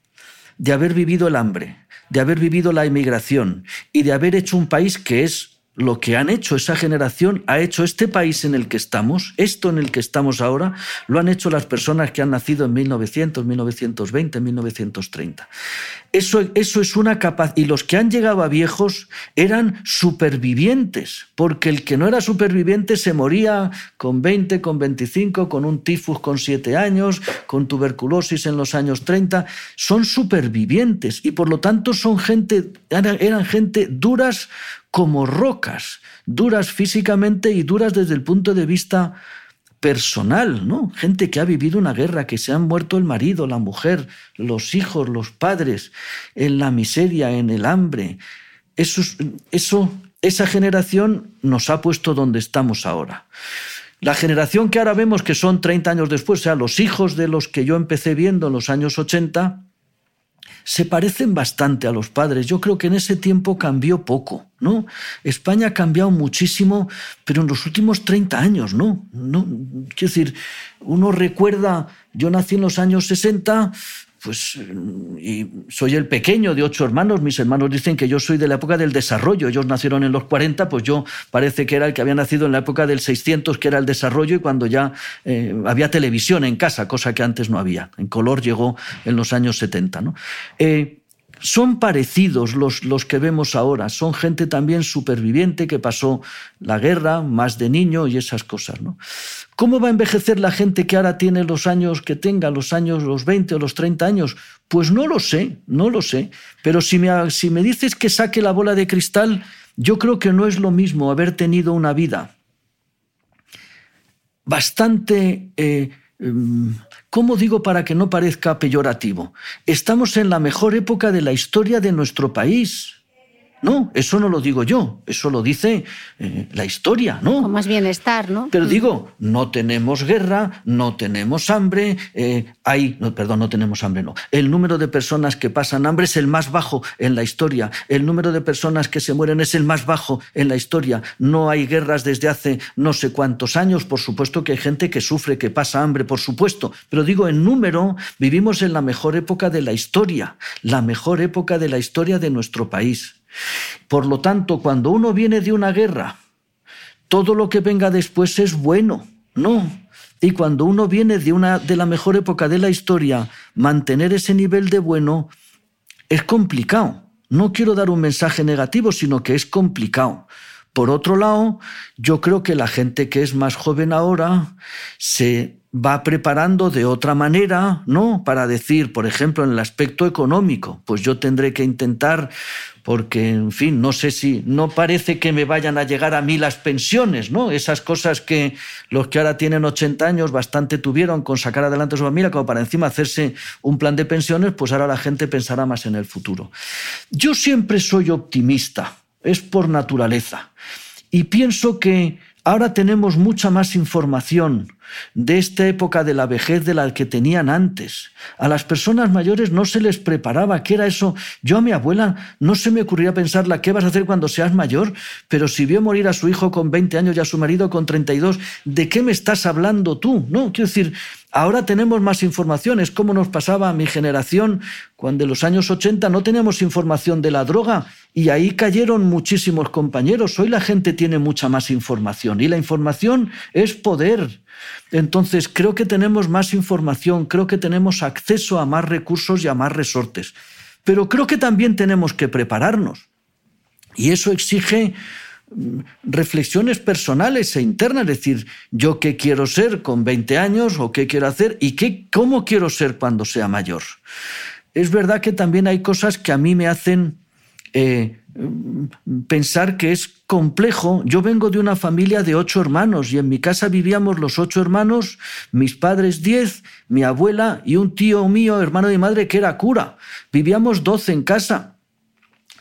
de haber vivido el hambre, de haber vivido la emigración y de haber hecho un país que es lo que han hecho esa generación, ha hecho este país en el que estamos, esto en el que estamos ahora, lo han hecho las personas que han nacido en 1900, 1920, 1930. Eso, eso es una capacidad. Y los que han llegado a viejos eran supervivientes, porque el que no era superviviente se moría con 20, con 25, con un tifus con 7 años, con tuberculosis en los años 30. Son supervivientes y por lo tanto son gente, eran gente duras como rocas, duras físicamente y duras desde el punto de vista personal, ¿no? Gente que ha vivido una guerra, que se han muerto el marido, la mujer, los hijos, los padres, en la miseria, en el hambre. Eso, eso, esa generación nos ha puesto donde estamos ahora. La generación que ahora vemos que son 30 años después, o sea, los hijos de los que yo empecé viendo en los años 80, se parecen bastante a los padres. Yo creo que en ese tiempo cambió poco, ¿no? España ha cambiado muchísimo, pero en los últimos 30 años, ¿no? no quiero decir, uno recuerda, yo nací en los años 60, pues y soy el pequeño de ocho hermanos. Mis hermanos dicen que yo soy de la época del desarrollo. Ellos nacieron en los 40, pues yo parece que era el que había nacido en la época del 600, que era el desarrollo, y cuando ya eh, había televisión en casa, cosa que antes no había. En color llegó en los años 70. ¿no? Eh, son parecidos los, los que vemos ahora, son gente también superviviente que pasó la guerra más de niño y esas cosas. ¿no? ¿Cómo va a envejecer la gente que ahora tiene los años que tenga, los años, los 20 o los 30 años? Pues no lo sé, no lo sé. Pero si me, si me dices que saque la bola de cristal, yo creo que no es lo mismo haber tenido una vida bastante... Eh, em, ¿Cómo digo para que no parezca peyorativo? Estamos en la mejor época de la historia de nuestro país. No, eso no lo digo yo, eso lo dice eh, la historia, ¿no?
Más bienestar, ¿no?
Pero mm. digo, no tenemos guerra, no tenemos hambre, eh, hay, no, perdón, no tenemos hambre, no. El número de personas que pasan hambre es el más bajo en la historia, el número de personas que se mueren es el más bajo en la historia. No hay guerras desde hace no sé cuántos años, por supuesto que hay gente que sufre, que pasa hambre, por supuesto, pero digo, en número vivimos en la mejor época de la historia, la mejor época de la historia de nuestro país. Por lo tanto, cuando uno viene de una guerra, todo lo que venga después es bueno, no. Y cuando uno viene de una de la mejor época de la historia, mantener ese nivel de bueno es complicado. No quiero dar un mensaje negativo, sino que es complicado. Por otro lado, yo creo que la gente que es más joven ahora se va preparando de otra manera, ¿no? Para decir, por ejemplo, en el aspecto económico, pues yo tendré que intentar porque, en fin, no sé si, no parece que me vayan a llegar a mí las pensiones, ¿no? Esas cosas que los que ahora tienen 80 años bastante tuvieron con sacar adelante su familia, como para encima hacerse un plan de pensiones, pues ahora la gente pensará más en el futuro. Yo siempre soy optimista, es por naturaleza, y pienso que ahora tenemos mucha más información, de esta época de la vejez de la que tenían antes. A las personas mayores no se les preparaba. ¿Qué era eso? Yo a mi abuela no se me ocurría pensarla, ¿qué vas a hacer cuando seas mayor? Pero si vio morir a su hijo con 20 años y a su marido con 32, ¿de qué me estás hablando tú? No, quiero decir, Ahora tenemos más información, es como nos pasaba a mi generación cuando en los años 80 no teníamos información de la droga y ahí cayeron muchísimos compañeros. Hoy la gente tiene mucha más información y la información es poder. Entonces, creo que tenemos más información, creo que tenemos acceso a más recursos y a más resortes. Pero creo que también tenemos que prepararnos. Y eso exige mm, reflexiones personales e internas, es decir, yo qué quiero ser con 20 años o qué quiero hacer y qué, cómo quiero ser cuando sea mayor. Es verdad que también hay cosas que a mí me hacen eh, pensar que es complejo. Yo vengo de una familia de ocho hermanos y en mi casa vivíamos los ocho hermanos, mis padres diez, mi abuela y un tío mío, hermano de madre, que era cura. Vivíamos doce en casa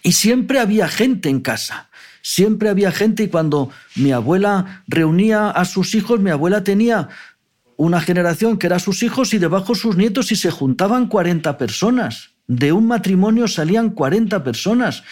y siempre había gente en casa. Siempre había gente y cuando mi abuela reunía a sus hijos, mi abuela tenía una generación que era sus hijos y debajo sus nietos y se juntaban 40 personas. De un matrimonio salían 40 personas.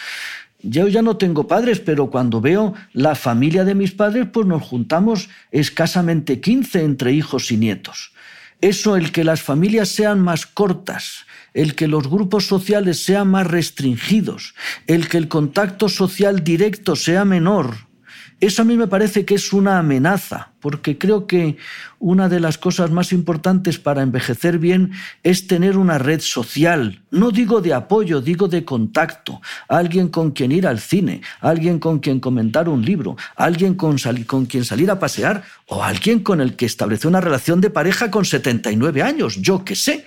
Yo ya no tengo padres, pero cuando veo la familia de mis padres, pues nos juntamos escasamente 15 entre hijos y nietos. Eso, el que las familias sean más cortas, el que los grupos sociales sean más restringidos, el que el contacto social directo sea menor, eso a mí me parece que es una amenaza, porque creo que una de las cosas más importantes para envejecer bien es tener una red social. No digo de apoyo, digo de contacto. Alguien con quien ir al cine, alguien con quien comentar un libro, alguien con, con quien salir a pasear o alguien con el que establecer una relación de pareja con 79 años, yo qué sé.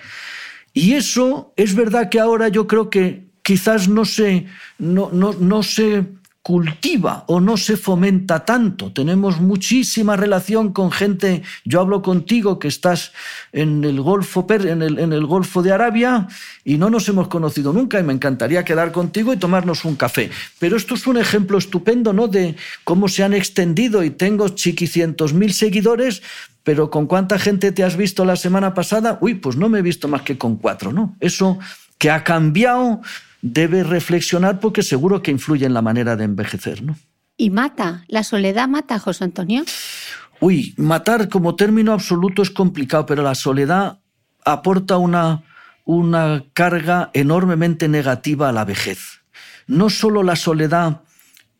Y eso es verdad que ahora yo creo que quizás no se, no, no, no se cultiva o no se fomenta tanto. Tenemos muchísima relación con gente, yo hablo contigo que estás en el Golfo, en el, en el Golfo de Arabia y no nos hemos conocido nunca y me encantaría quedar contigo y tomarnos un café. Pero esto es un ejemplo estupendo ¿no? de cómo se han extendido y tengo chiquicientos mil seguidores, pero ¿con cuánta gente te has visto la semana pasada? Uy, pues no me he visto más que con cuatro, ¿no? Eso que ha cambiado debe reflexionar porque seguro que influye en la manera de envejecer. ¿no?
¿Y mata? ¿La soledad mata, José Antonio?
Uy, matar como término absoluto es complicado, pero la soledad aporta una, una carga enormemente negativa a la vejez. No solo la soledad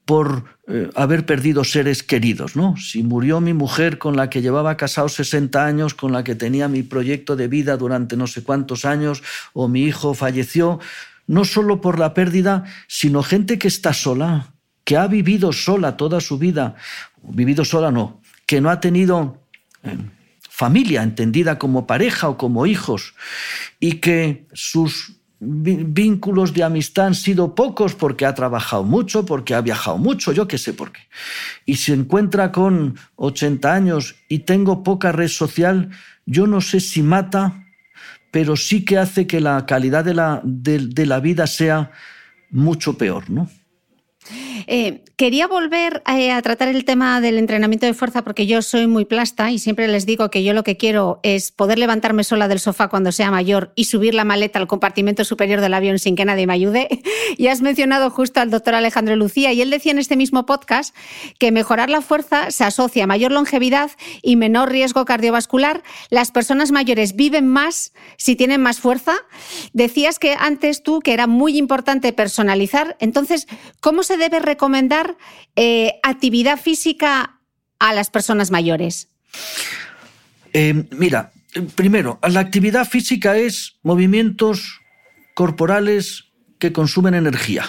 por eh, haber perdido seres queridos, ¿no? Si murió mi mujer con la que llevaba casado 60 años, con la que tenía mi proyecto de vida durante no sé cuántos años, o mi hijo falleció, no solo por la pérdida, sino gente que está sola, que ha vivido sola toda su vida, vivido sola no, que no ha tenido eh, familia entendida como pareja o como hijos, y que sus vínculos de amistad han sido pocos porque ha trabajado mucho, porque ha viajado mucho, yo qué sé por qué. Y se encuentra con 80 años y tengo poca red social, yo no sé si mata pero sí que hace que la calidad de la, de, la vida sea mucho peor, ¿no?
Eh, quería volver eh, a, tratar el tema del entrenamiento de fuerza porque yo soy muy plasta y siempre les digo que yo lo que quiero es poder levantarme sola del sofá cuando sea mayor y subir la maleta al compartimento superior del avión sin que nadie me ayude. <laughs> y has mencionado justo al doctor Alejandro Lucía y él decía en este mismo podcast que mejorar la fuerza se asocia a mayor longevidad y menor riesgo cardiovascular. Las personas mayores viven más si tienen más fuerza. Decías que antes tú que era muy importante personalizar. Entonces, ¿cómo se debe recomendar eh, actividad física a las personas mayores?
Eh, mira, primero, la actividad física es movimientos corporales que consumen energía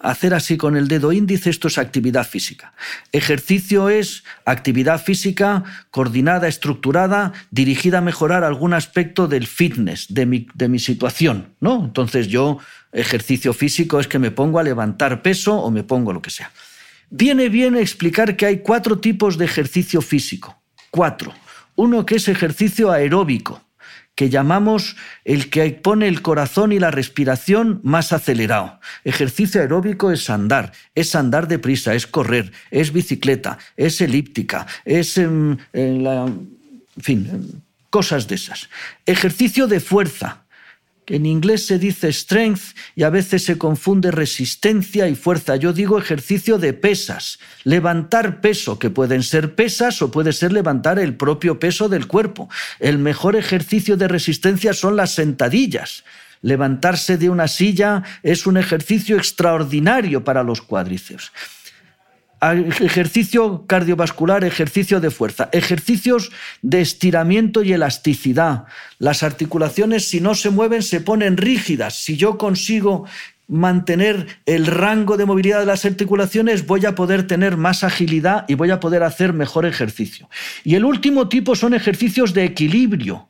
hacer así con el dedo índice, esto es actividad física. Ejercicio es actividad física coordinada, estructurada, dirigida a mejorar algún aspecto del fitness, de mi, situación. ¿no? Entonces yo, ejercicio físico es que me pongo a levantar peso o me pongo lo que sea. Viene bien explicar que hay cuatro tipos de ejercicio físico. Cuatro. Uno que es ejercicio aeróbico que llamamos el que pone el corazón y la respiración más acelerado. Ejercicio aeróbico es andar, es andar deprisa, es correr, es bicicleta, es elíptica, es en, en fin, cosas de esas. Ejercicio de fuerza, en inglés se dice strength y a veces se confunde resistencia y fuerza. Yo digo ejercicio de pesas, levantar peso, que pueden ser pesas o puede ser levantar el propio peso del cuerpo. El mejor ejercicio de resistencia son las sentadillas. Levantarse de una silla es un ejercicio extraordinario para los cuádriceps ejercicio cardiovascular, ejercicio de fuerza, ejercicios de estiramiento y elasticidad. Las articulaciones si no se mueven se ponen rígidas. Si yo consigo mantener el rango de movilidad de las articulaciones, voy a poder tener más agilidad y voy a poder hacer mejor ejercicio. Y el último tipo son ejercicios de equilibrio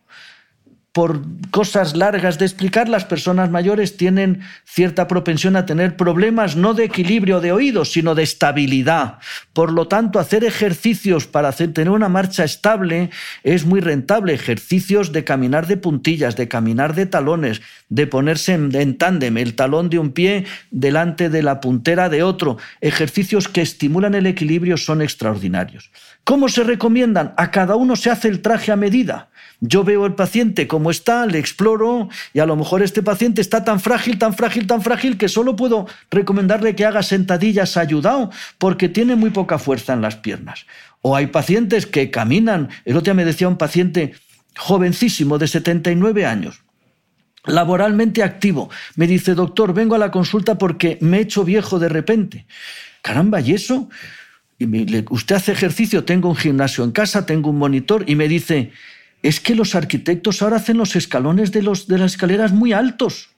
por cosas largas de explicar, las personas mayores tienen cierta propensión a tener problemas no de equilibrio de oídos, sino de estabilidad. Por lo tanto, hacer ejercicios para tener una marcha estable es muy rentable. Ejercicios de caminar de puntillas, de caminar de talones, de ponerse en, en tándem, el talón de un pie delante de la puntera de otro. Ejercicios que estimulan el equilibrio son extraordinarios. ¿Cómo se recomiendan? A cada uno se hace el traje a medida. Yo veo al paciente como está, le exploro y a lo mejor este paciente está tan frágil, tan frágil, tan frágil que solo puedo recomendarle que haga sentadillas ayudado porque tiene muy poca fuerza en las piernas. O hay pacientes que caminan. El otro día me decía un paciente jovencísimo de 79 años laboralmente activo. Me dice, doctor, vengo a la consulta porque me he hecho viejo de repente. Caramba, ¿y eso? Y usted hace ejercicio, tengo un gimnasio en casa, tengo un monitor, y me dice, es que los arquitectos ahora hacen los escalones de las escaleras muy altos.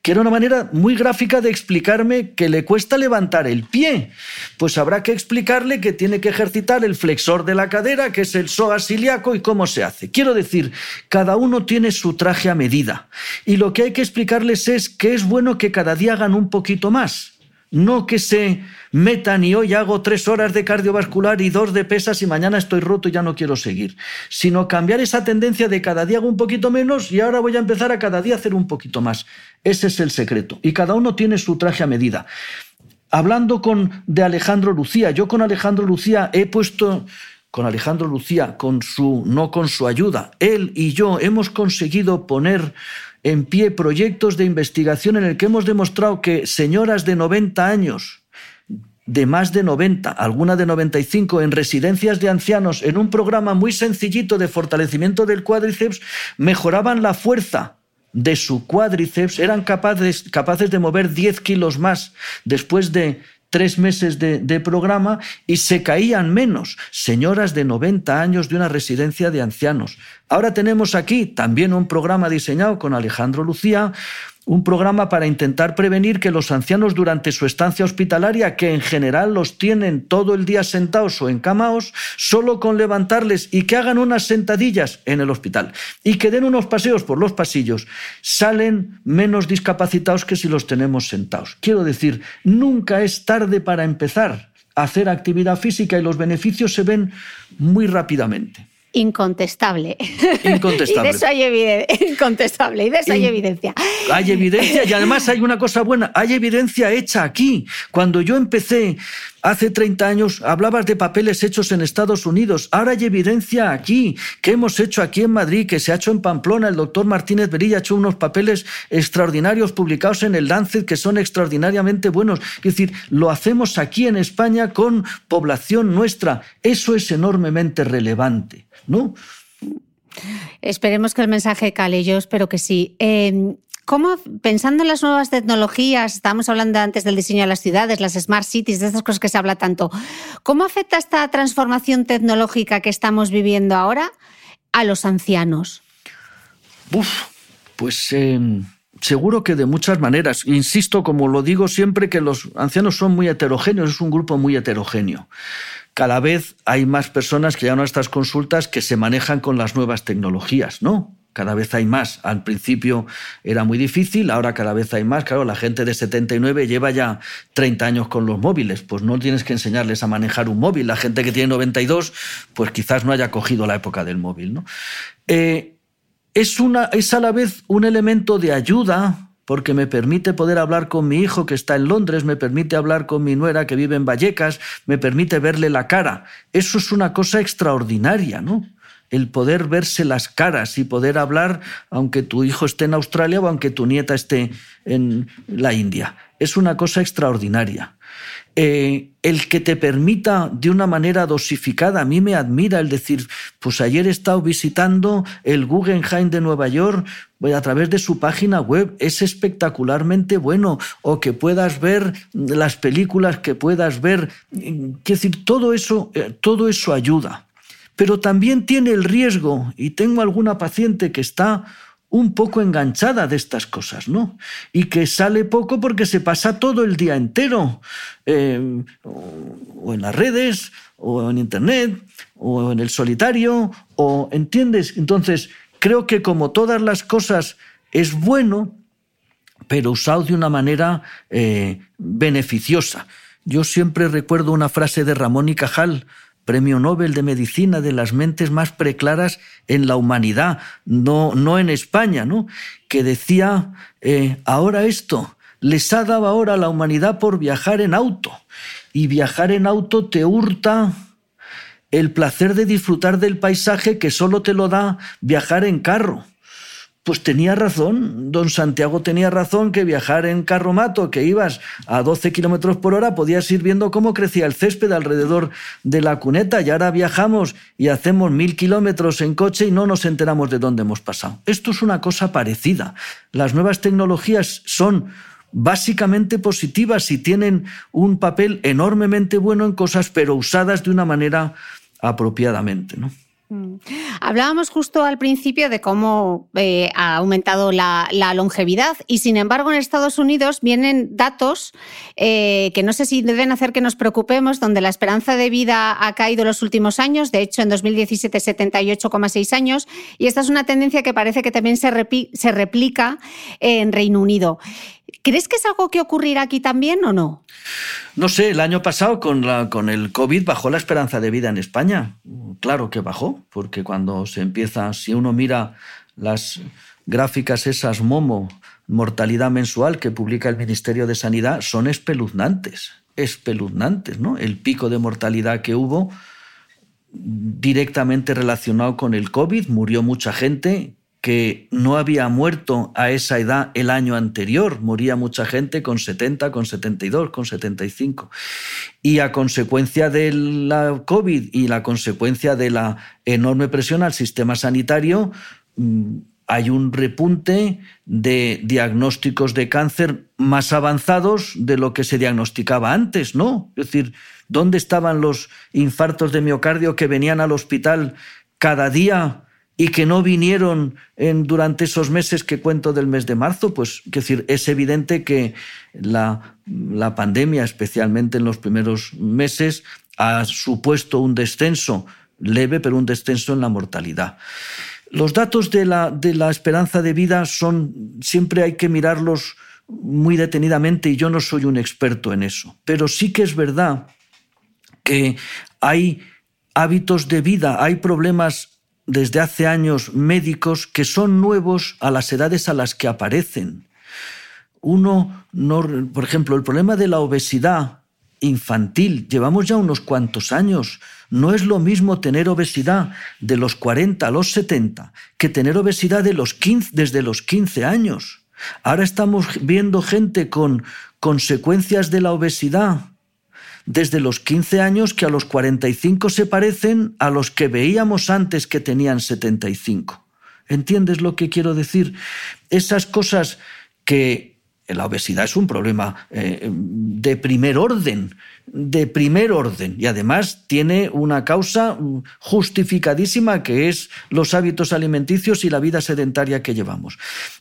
Que era una manera muy gráfica de explicarme que le cuesta levantar el pie. Pues habrá que explicarle que tiene que ejercitar el flexor de la cadera, que es el psoas ilíaco, y cómo se hace. Quiero decir, cada uno tiene su traje a medida. Y lo que hay que explicarles es que es bueno que cada día hagan un poquito más no que se metan y hoy hago tres horas de cardiovascular y dos de pesas y mañana estoy roto y ya no quiero seguir, sino cambiar esa tendencia de cada día hago un poquito menos y ahora voy a empezar a cada día hacer un poquito más. Ese es el secreto. Y cada uno tiene su traje a medida. Hablando con de Alejandro Lucía, yo con Alejandro Lucía he puesto con Alejandro Lucía, con su, no con su ayuda, él y yo hemos conseguido poner en pie proyectos de investigación en el que hemos demostrado que señoras de 90 años, de más de 90, alguna de 95, en residencias de ancianos, en un programa muy sencillito de fortalecimiento del cuádriceps, mejoraban la fuerza de su cuádriceps, eran capaces, capaces de mover 10 kilos más después de tres meses de, programa y se caían menos señoras de 90 años de una residencia de ancianos. Ahora tenemos aquí también un programa diseñado con Alejandro Lucía, un programa para intentar prevenir que los ancianos durante su estancia hospitalaria, que en general los tienen todo el día sentados o encamaos, solo con levantarles y que hagan unas sentadillas en el hospital y que den unos paseos por los pasillos, salen menos discapacitados que si los tenemos sentados. Quiero decir, nunca es tarde para empezar a hacer actividad física y los beneficios se ven muy rápidamente.
Incontestable. <laughs> <laughs>
Incontestable.
y de eso hay evidencia. Incontestable. Y de eso hay evidencia.
Hay evidencia y además hay una cosa buena. Hay evidencia hecha aquí. Cuando yo empecé hace 30 años, hablabas de papeles hechos en Estados Unidos. Ahora hay evidencia aquí. que hemos hecho aquí en Madrid? Que se ha hecho en Pamplona. El doctor Martínez Berilla ha hecho unos papeles extraordinarios publicados en el Lancet que son extraordinariamente buenos. Es decir, lo hacemos aquí en España con población nuestra. Eso es enormemente relevante. ¿no?
Esperemos que el mensaje cale, yo espero que sí. Em, ¿Cómo, pensando en las nuevas tecnologías, estábamos hablando antes del diseño de las ciudades, las smart cities, de estas cosas que se habla tanto, ¿cómo afecta esta transformación tecnológica que estamos viviendo ahora a los ancianos?
Uf, pues em, seguro que de muchas maneras. Insisto, como lo digo siempre, que los ancianos son muy heterogéneos, es un grupo muy heterogéneo cada vez hay más personas que llegan a estas consultas que se manejan con las nuevas tecnologías, ¿no? Cada vez hay más. Al principio era muy difícil, ahora cada vez hay más. Claro, la gente de 79 lleva ya 30 años con los móviles, pues no tienes que enseñarles a manejar un móvil. La gente que tiene 92, pues quizás no haya cogido la época del móvil, ¿no? Eh, es, una, es a la vez un elemento de ayuda porque me permite poder hablar con mi hijo que está en Londres, me permite hablar con mi nuera que vive en Vallecas, me permite verle la cara. Eso es una cosa extraordinaria, ¿no? El poder verse las caras y poder hablar aunque tu hijo esté en Australia o aunque tu nieta esté en la India. Es una cosa extraordinaria. Eh, el que te permita de una manera dosificada, a mí me admira el decir, pues ayer he estado visitando el Guggenheim de Nueva York pues a través de su página web, es espectacularmente bueno, o que puedas ver las películas que puedas ver, quiero decir, todo eso, eh, todo eso ayuda. Pero también tiene el riesgo, y tengo alguna paciente que está un poco enganchada de estas cosas, ¿no? Y que sale poco porque se pasa todo el día entero, eh, o en las redes, o en internet, o en el solitario, o entiendes. Entonces, creo que como todas las cosas es bueno, pero usado de una manera eh, beneficiosa. Yo siempre recuerdo una frase de Ramón y Cajal, Premio Nobel de Medicina de las mentes más preclaras en la humanidad, no, no en España, ¿no? que decía, eh, ahora esto, les ha dado ahora a la humanidad por viajar en auto, y viajar en auto te hurta el placer de disfrutar del paisaje que solo te lo da viajar en carro. Pues tenía razón, don Santiago tenía razón que viajar en carromato, que ibas a 12 kilómetros por hora, podías ir viendo cómo crecía el césped alrededor de la cuneta y ahora viajamos y hacemos mil kilómetros en coche y no nos enteramos de dónde hemos pasado. Esto es una cosa parecida. Las nuevas tecnologías son básicamente positivas y tienen un papel enormemente bueno en cosas, pero usadas de una manera apropiadamente. ¿no?
Mm. Hablábamos justo al principio de cómo eh, ha aumentado la, longevidad y sin embargo en Estados Unidos vienen datos eh, que no sé si deben hacer que nos preocupemos, donde la esperanza de vida ha caído los últimos años, de hecho en 2017 78,6 años y esta es una tendencia que parece que también se, se replica en Reino Unido. ¿Crees que es algo que ocurrirá aquí también o no?
No sé, el año pasado con, con el COVID bajó la esperanza de vida en España. Claro que bajó, porque cuando se empieza, si uno mira las gráficas esas Momo, mortalidad mensual que publica el Ministerio de Sanidad, son espeluznantes, espeluznantes, ¿no? El pico de mortalidad que hubo directamente relacionado con el COVID, murió mucha gente, que no había muerto a esa edad el año anterior. Moría mucha gente con 70, con 72, con 75. Y a consecuencia de la COVID y la consecuencia de la enorme presión al sistema sanitario, mm, hay un repunte de diagnósticos de cáncer más avanzados de lo que se diagnosticaba antes, ¿no? Es decir, ¿dónde estaban los infartos de miocardio que venían al hospital cada día y que no vinieron durante esos meses que cuento del mes de marzo, pues decir, es evidente que la, la pandemia, especialmente en los primeros meses, ha supuesto un descenso leve, pero un descenso en la mortalidad. Los datos de la, de la esperanza de vida son, siempre hay que mirarlos muy detenidamente y yo no soy un experto en eso, pero sí que es verdad que hay hábitos de vida, hay problemas desde hace años médicos que son nuevos a las edades a las que aparecen. Uno, no, por ejemplo, el problema de la obesidad infantil, llevamos ya unos cuantos años. No es lo mismo tener obesidad de los 40 a los 70 que tener obesidad de los 15, desde los 15 años. Ahora estamos viendo gente con consecuencias de la obesidad desde los 15 años que a los 45 se parecen a los que veíamos antes que tenían 75. ¿Entiendes lo que quiero decir? Esas cosas que la obesidad es un problema eh, de primer orden, de primer orden, y además tiene una causa justificadísima que es los hábitos alimenticios y la vida sedentaria que llevamos.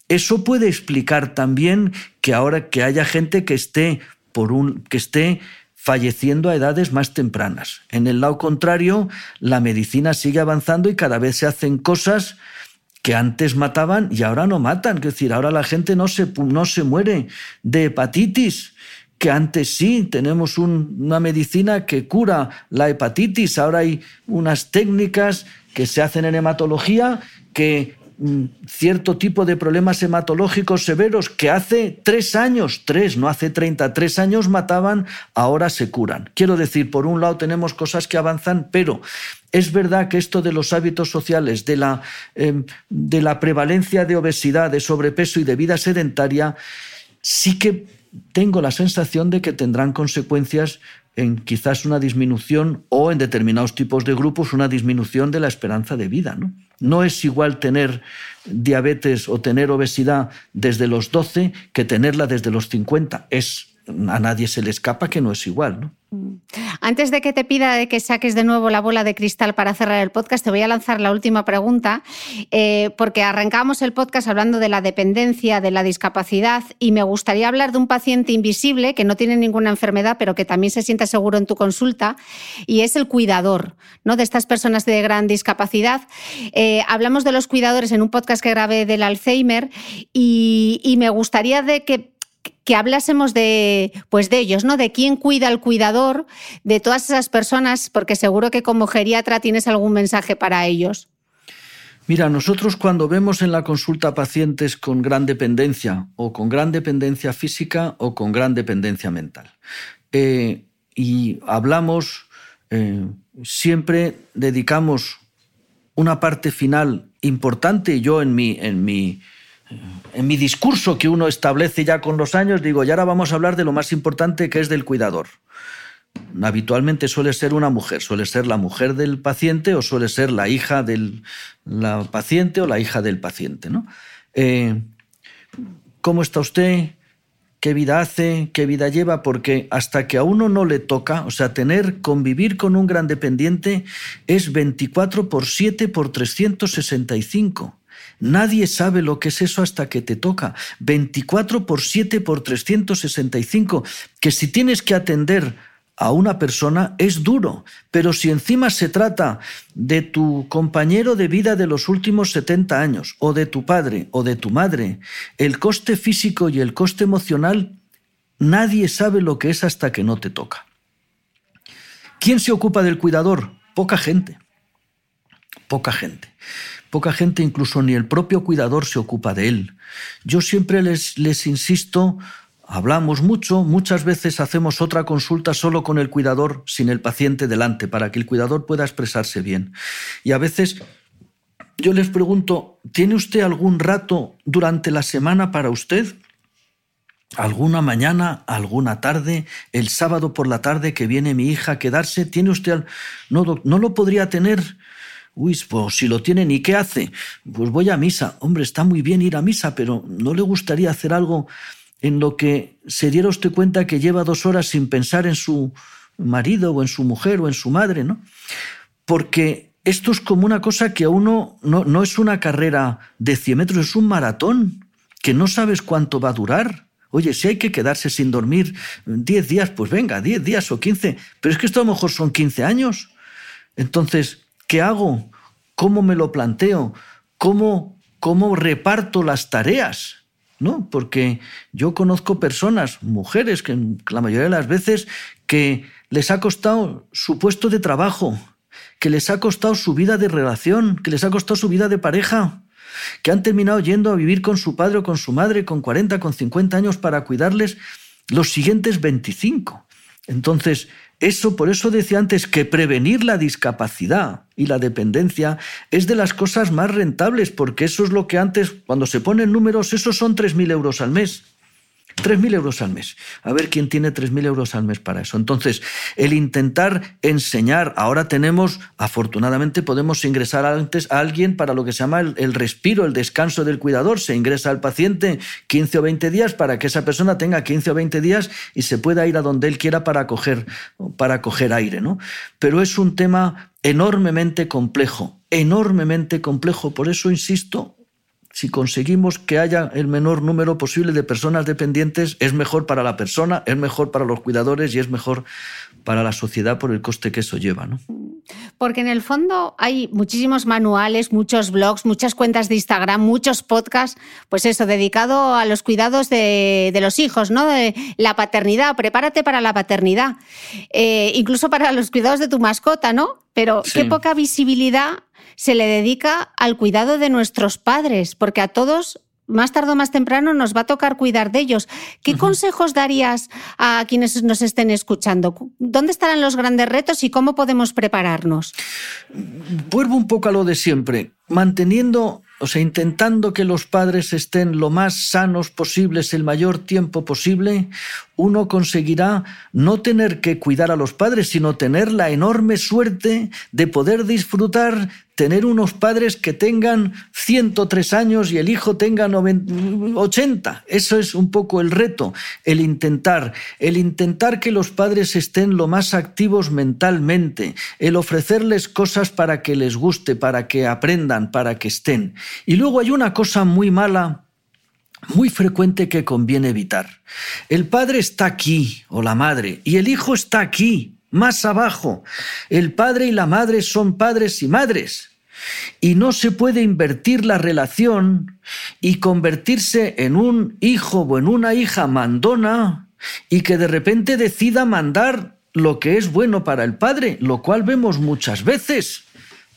Eso puede explicar también que ahora que haya gente que esté por un que esté falleciendo a edades más tempranas. En el lado contrario, la medicina sigue avanzando y cada vez se hacen cosas que antes mataban y ahora no matan. Es decir, ahora la gente no se, no se muere de hepatitis, que antes sí, tenemos una medicina que cura la hepatitis. Ahora hay unas técnicas que se hacen en hematología que cierto tipo de problemas hematológicos severos que hace tres años, tres, no hace treinta, tres años mataban, ahora se curan. Quiero decir, por un lado tenemos cosas que avanzan, pero es verdad que esto de los hábitos sociales, de la, em, de la prevalencia de obesidad, de sobrepeso y de vida sedentaria, sí que tengo la sensación de que tendrán consecuencias en quizás una disminución o en determinados tipos de grupos una disminución de la esperanza de vida. ¿no? No es igual tener diabetes o tener obesidad desde los 12 que tenerla desde los 50. Es, a nadie se le escapa que no es igual. ¿no?
Antes de que te pida que saques de nuevo la bola de cristal para cerrar el podcast, te voy a lanzar la última pregunta, eh, porque arrancamos el podcast hablando de la dependencia, de la discapacidad, y me gustaría hablar de un paciente invisible que no tiene ninguna enfermedad, pero que también se siente seguro en tu consulta, y es el cuidador ¿no? de estas personas de gran discapacidad. Eh, hablamos de los cuidadores en un podcast que grabé del Alzheimer, y, y me gustaría de que que hablásemos de, pues de ellos, ¿no? De quién cuida al cuidador, de todas esas personas, porque seguro que como geriatra tienes algún mensaje para ellos.
Mira, nosotros cuando vemos en la consulta pacientes con gran dependencia, o con gran dependencia física, o con gran dependencia mental, eh, y hablamos, eh, siempre dedicamos una parte final importante, yo en mi, en mi en mi discurso que uno establece ya con los años, digo, y ahora vamos a hablar de lo más importante que es del cuidador. Habitualmente suele ser una mujer, suele ser la mujer del paciente o suele ser la hija del la paciente o la hija del paciente. ¿no? Eh, ¿Cómo está usted? ¿Qué vida hace? ¿Qué vida lleva? Porque hasta que a uno no le toca, o sea, tener, convivir con un gran dependiente es 24 por 7 por 365. Nadie sabe lo que es eso hasta que te toca. 24 por 7 por 365, que si tienes que atender a una persona es duro, pero si encima se trata de tu compañero de vida de los últimos 70 años, o de tu padre, o de tu madre, el coste físico y el coste emocional, nadie sabe lo que es hasta que no te toca. ¿Quién se ocupa del cuidador? Poca gente. Poca gente. Poca gente, incluso ni el propio cuidador, se ocupa de él. Yo siempre les, les insisto, hablamos mucho, muchas veces hacemos otra consulta solo con el cuidador, sin el paciente delante, para que el cuidador pueda expresarse bien. Y a veces yo les pregunto, ¿tiene usted algún rato durante la semana para usted? alguna mañana, alguna tarde, el sábado por la tarde que viene mi hija a quedarse, ¿tiene usted no, no lo podría tener Uy, pues si lo tienen, ¿y qué hace? Pues voy a misa. Hombre, está muy bien ir a misa, pero ¿no le gustaría hacer algo en lo que se diera usted cuenta que lleva dos horas sin pensar en su marido o en su mujer o en su madre, ¿no? Porque esto es como una cosa que a uno no, no es una carrera de 100 metros, es un maratón, que no sabes cuánto va a durar. Oye, si hay que quedarse sin dormir 10 días, pues venga, 10 días o 15, pero es que esto a lo mejor son 15 años. Entonces, ¿Qué hago? ¿Cómo me lo planteo? ¿Cómo, cómo reparto las tareas? ¿No? Porque yo conozco personas, mujeres, que la mayoría de las veces que les ha costado su puesto de trabajo, que les ha costado su vida de relación, que les ha costado su vida de pareja, que han terminado yendo a vivir con su padre o con su madre con 40, con 50 años para cuidarles los siguientes 25. Entonces, eso, por eso decía antes que prevenir la discapacidad y la dependencia es de las cosas más rentables, porque eso es lo que antes, cuando se ponen números, esos son 3.000 euros al mes. 3.000 euros al mes. A ver quién tiene 3.000 euros al mes para eso. Entonces, el intentar enseñar, ahora tenemos, afortunadamente podemos ingresar antes a alguien para lo que se llama el, respiro, el descanso del cuidador. Se ingresa al paciente 15 o 20 días para que esa persona tenga 15 o 20 días y se pueda ir a donde él quiera para coger, para coger aire. ¿no? Pero es un tema enormemente complejo, enormemente complejo. Por eso insisto, si conseguimos que haya el menor número posible de personas dependientes, es mejor para la persona, es mejor para los cuidadores y es mejor para la sociedad por el coste que eso lleva. ¿no?
Porque en el fondo hay muchísimos manuales, muchos blogs, muchas cuentas de Instagram, muchos podcasts, pues eso, dedicado a los cuidados de, los hijos, ¿no? De la paternidad, prepárate para la paternidad, eh, incluso para los cuidados de tu mascota, ¿no? Pero qué poca visibilidad se le dedica al cuidado de nuestros padres, porque a todos más tarde o más temprano nos va a tocar cuidar de ellos. ¿Qué consejos darías a quienes nos estén escuchando? ¿Dónde estarán los grandes retos y cómo podemos prepararnos?
Vuelvo un poco a lo de siempre, manteniendo, o sea, intentando que los padres estén lo más sanos posibles el mayor tiempo posible, uno conseguirá no tener que cuidar a los padres, sino tener la enorme suerte de poder disfrutar, tener unos padres que tengan 103 años y el hijo tenga 80. Eso es un poco el reto, el intentar, el intentar que los padres estén lo más activos mentalmente, el ofrecerles cosas para que les guste, para que aprendan, para que estén. Y luego hay una cosa muy mala muy frecuente que conviene evitar. El padre está aquí, o la madre, y el hijo está aquí, más abajo. El padre y la madre son padres y madres. Y no se puede invertir la relación y convertirse en un hijo o en una hija mandona y que de repente decida mandar lo que es bueno para el padre, lo cual vemos muchas veces.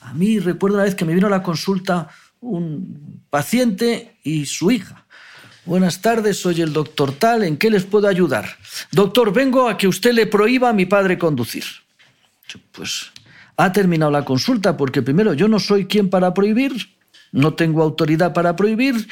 A mí recuerdo una vez que me vino a la consulta un paciente y su hija. Buenas tardes, soy el doctor Tal, ¿en qué les puedo ayudar? Doctor, vengo a que usted le prohíba a mi padre conducir. Pues ha terminado la consulta porque primero yo no soy quien para prohibir, no tengo autoridad para prohibir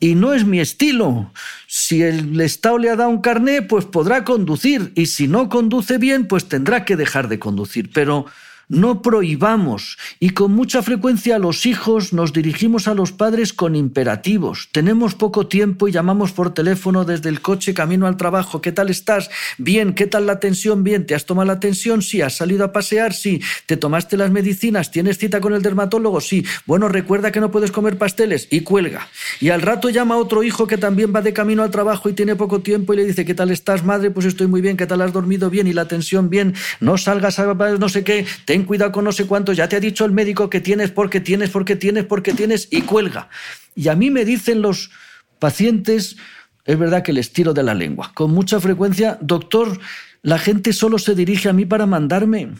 y no es mi estilo. Si el Estado le ha dado un carné, pues podrá conducir y si no conduce bien, pues tendrá que dejar de conducir. Pero no prohibamos y con mucha frecuencia los hijos nos dirigimos a los padres con imperativos. Tenemos poco tiempo y llamamos por teléfono desde el coche camino al trabajo. ¿Qué tal estás? Bien, ¿qué tal la tensión? Bien, ¿te has tomado la tensión? Sí, ¿has salido a pasear? Sí, ¿te tomaste las medicinas? ¿Tienes cita con el dermatólogo? Sí. Bueno, recuerda que no puedes comer pasteles y cuelga. Y al rato llama otro hijo que también va de camino al trabajo y tiene poco tiempo y le dice, ¿qué tal estás, madre? Pues estoy muy bien, ¿qué tal has dormido bien? Y la tensión bien, no salgas a no sé qué, cuidado con no sé cuánto, ya te ha dicho el médico que tienes porque tienes, porque tienes, porque tienes, y cuelga. Y a mí me dicen los pacientes, es verdad que les tiro de la lengua, con mucha frecuencia, doctor, la gente solo se dirige a mí para mandarme.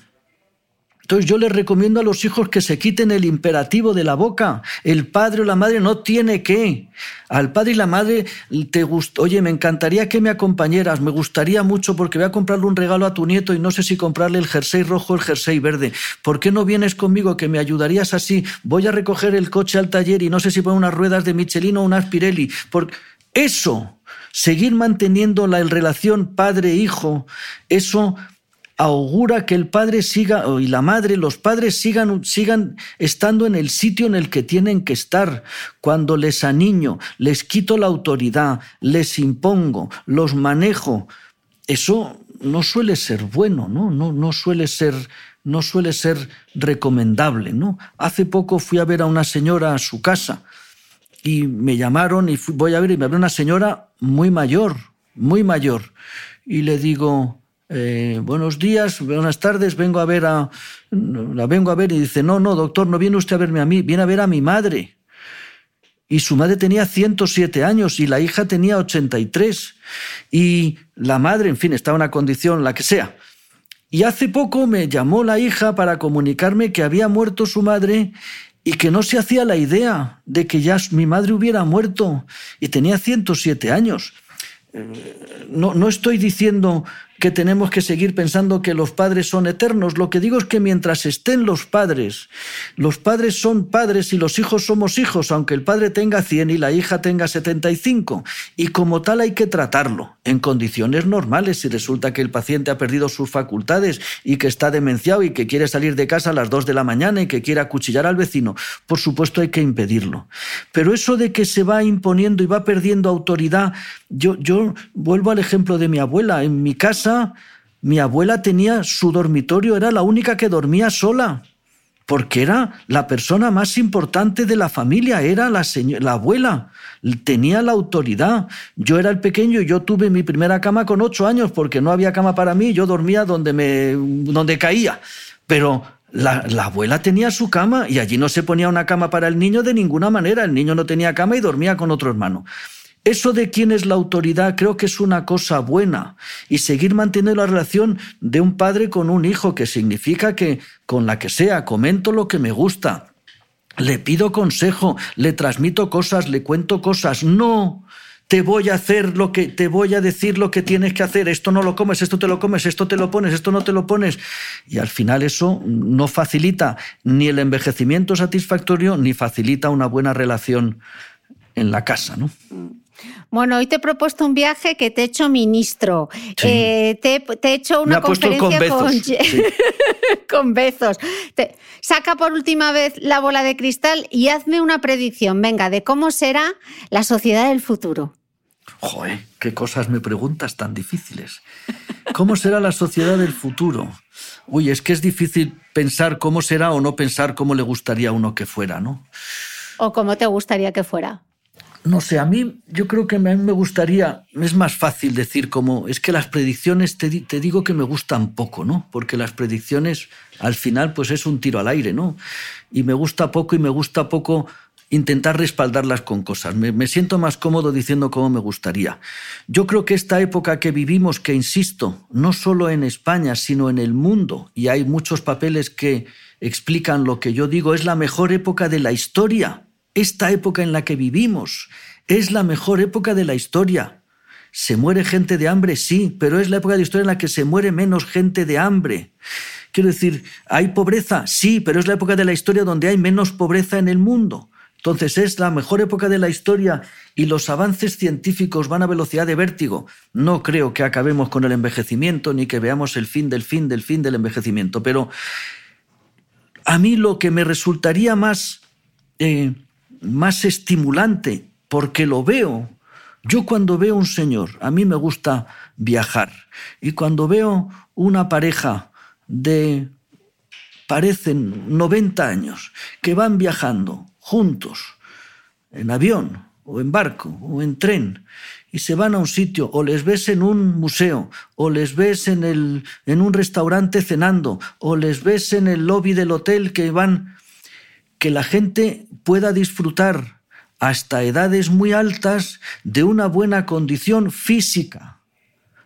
Entonces yo les recomiendo a los hijos que se quiten el imperativo de la boca. El padre o la madre no tiene que. Al padre y la madre te gusta, oye, me encantaría que me acompañaras, me gustaría mucho porque voy a comprarle un regalo a tu nieto y no sé si comprarle el jersey rojo o el jersey verde. ¿Por qué no vienes conmigo que me ayudarías así? Voy a recoger el coche al taller y no sé si poner unas ruedas de Michelin o unas Pirelli. Por... Eso, seguir manteniendo la relación padre-hijo, eso augura que el padre siga y la madre, los padres sigan, sigan estando en el sitio en el que tienen que estar. Cuando les aniño, les quito la autoridad, les impongo, los manejo, eso no suele ser bueno, ¿no? No, no suele ser no suele ser recomendable, ¿no? Hace poco fui a ver a una señora a su casa y me llamaron y voy a ver y me habló una señora muy mayor, muy mayor y le digo, eh, buenos días, buenas tardes, vengo a ver a, la vengo a ver y dice, no, no, doctor, no viene usted a verme a mí, viene a ver a mi madre. Y su madre tenía 107 años y la hija tenía 83. Y la madre, en fin, estaba en una condición, la que sea. Y hace poco me llamó la hija para comunicarme que había muerto su madre y que no se hacía la idea de que ya mi madre hubiera muerto y tenía 107 años. Eh, no, no estoy diciendo que tenemos que seguir pensando que los padres son eternos. Lo que digo es que mientras estén los padres, los padres son padres y los hijos somos hijos, aunque el padre tenga 100 y la hija tenga 75. Y como tal hay que tratarlo en condiciones normales. Si resulta que el paciente ha perdido sus facultades y que está demenciado y que quiere salir de casa a las 2 de la mañana y que quiere acuchillar al vecino, por supuesto hay que impedirlo. Pero eso de que se va imponiendo y va perdiendo autoridad, yo, yo vuelvo al ejemplo de mi abuela. En mi casa, mi abuela tenía su dormitorio, era la única que dormía sola, porque era la persona más importante de la familia, era la, la abuela, tenía la autoridad. Yo era el pequeño y yo tuve mi primera cama con ocho años, porque no había cama para mí, yo dormía donde, me, donde caía. Pero la, abuela tenía su cama y allí no se ponía una cama para el niño de ninguna manera. El niño no tenía cama y dormía con otro hermano. Eso de quién es la autoridad creo que es una cosa buena y seguir manteniendo la relación de un padre con un hijo, que significa que con la que sea comento lo que me gusta, le pido consejo, le transmito cosas, le cuento cosas. No, te voy a hacer lo que te voy a decir lo que tienes que hacer. Esto no lo comes, esto te lo comes, esto te lo pones, esto no te lo pones. Y al final eso no facilita ni el envejecimiento satisfactorio ni facilita una buena relación en la casa, ¿no?
Bueno, hoy te he propuesto un viaje que te he hecho ministro. Eh, te, he hecho una conferencia con, <laughs> con, Bezos. saca por última vez la bola de cristal y hazme una predicción, venga, de cómo será la sociedad del futuro.
Joder, qué cosas me preguntas tan difíciles. ¿Cómo será la sociedad del futuro? Uy, es que es difícil pensar cómo será o no pensar cómo le gustaría a uno que fuera, ¿no?
O cómo te gustaría que fuera.
No sé, a mí yo creo que a mí me gustaría, es más fácil decir como, es que las predicciones te, digo que me gustan poco, ¿no? Porque las predicciones al final pues es un tiro al aire, ¿no? Y me gusta poco y me gusta poco intentar respaldarlas con cosas. Me, me siento más cómodo diciendo cómo me gustaría. Yo creo que esta época que vivimos, que insisto, no solo en España, sino en el mundo, y hay muchos papeles que explican lo que yo digo, es la mejor época de la historia esta época en la que vivimos es la mejor época de la historia. ¿Se muere gente de hambre? Sí, pero es la época de la historia en la que se muere menos gente de hambre. Quiero decir, ¿hay pobreza? Sí, pero es la época de la historia donde hay menos pobreza en el mundo. Entonces es la mejor época de la historia y los avances científicos van a velocidad de vértigo. No creo que acabemos con el envejecimiento ni que veamos el fin del fin del fin del envejecimiento, pero a mí lo que me resultaría más eh, más estimulante porque lo veo. Yo cuando veo un señor, a mí me gusta viajar, y cuando veo una pareja de, parecen 90 años, que van viajando juntos, en avión, o en barco, o en tren, y se van a un sitio, o les ves en un museo, o les ves en, el, en un restaurante cenando, o les ves en el lobby del hotel que van que la gente pueda disfrutar hasta edades muy altas de una buena condición física.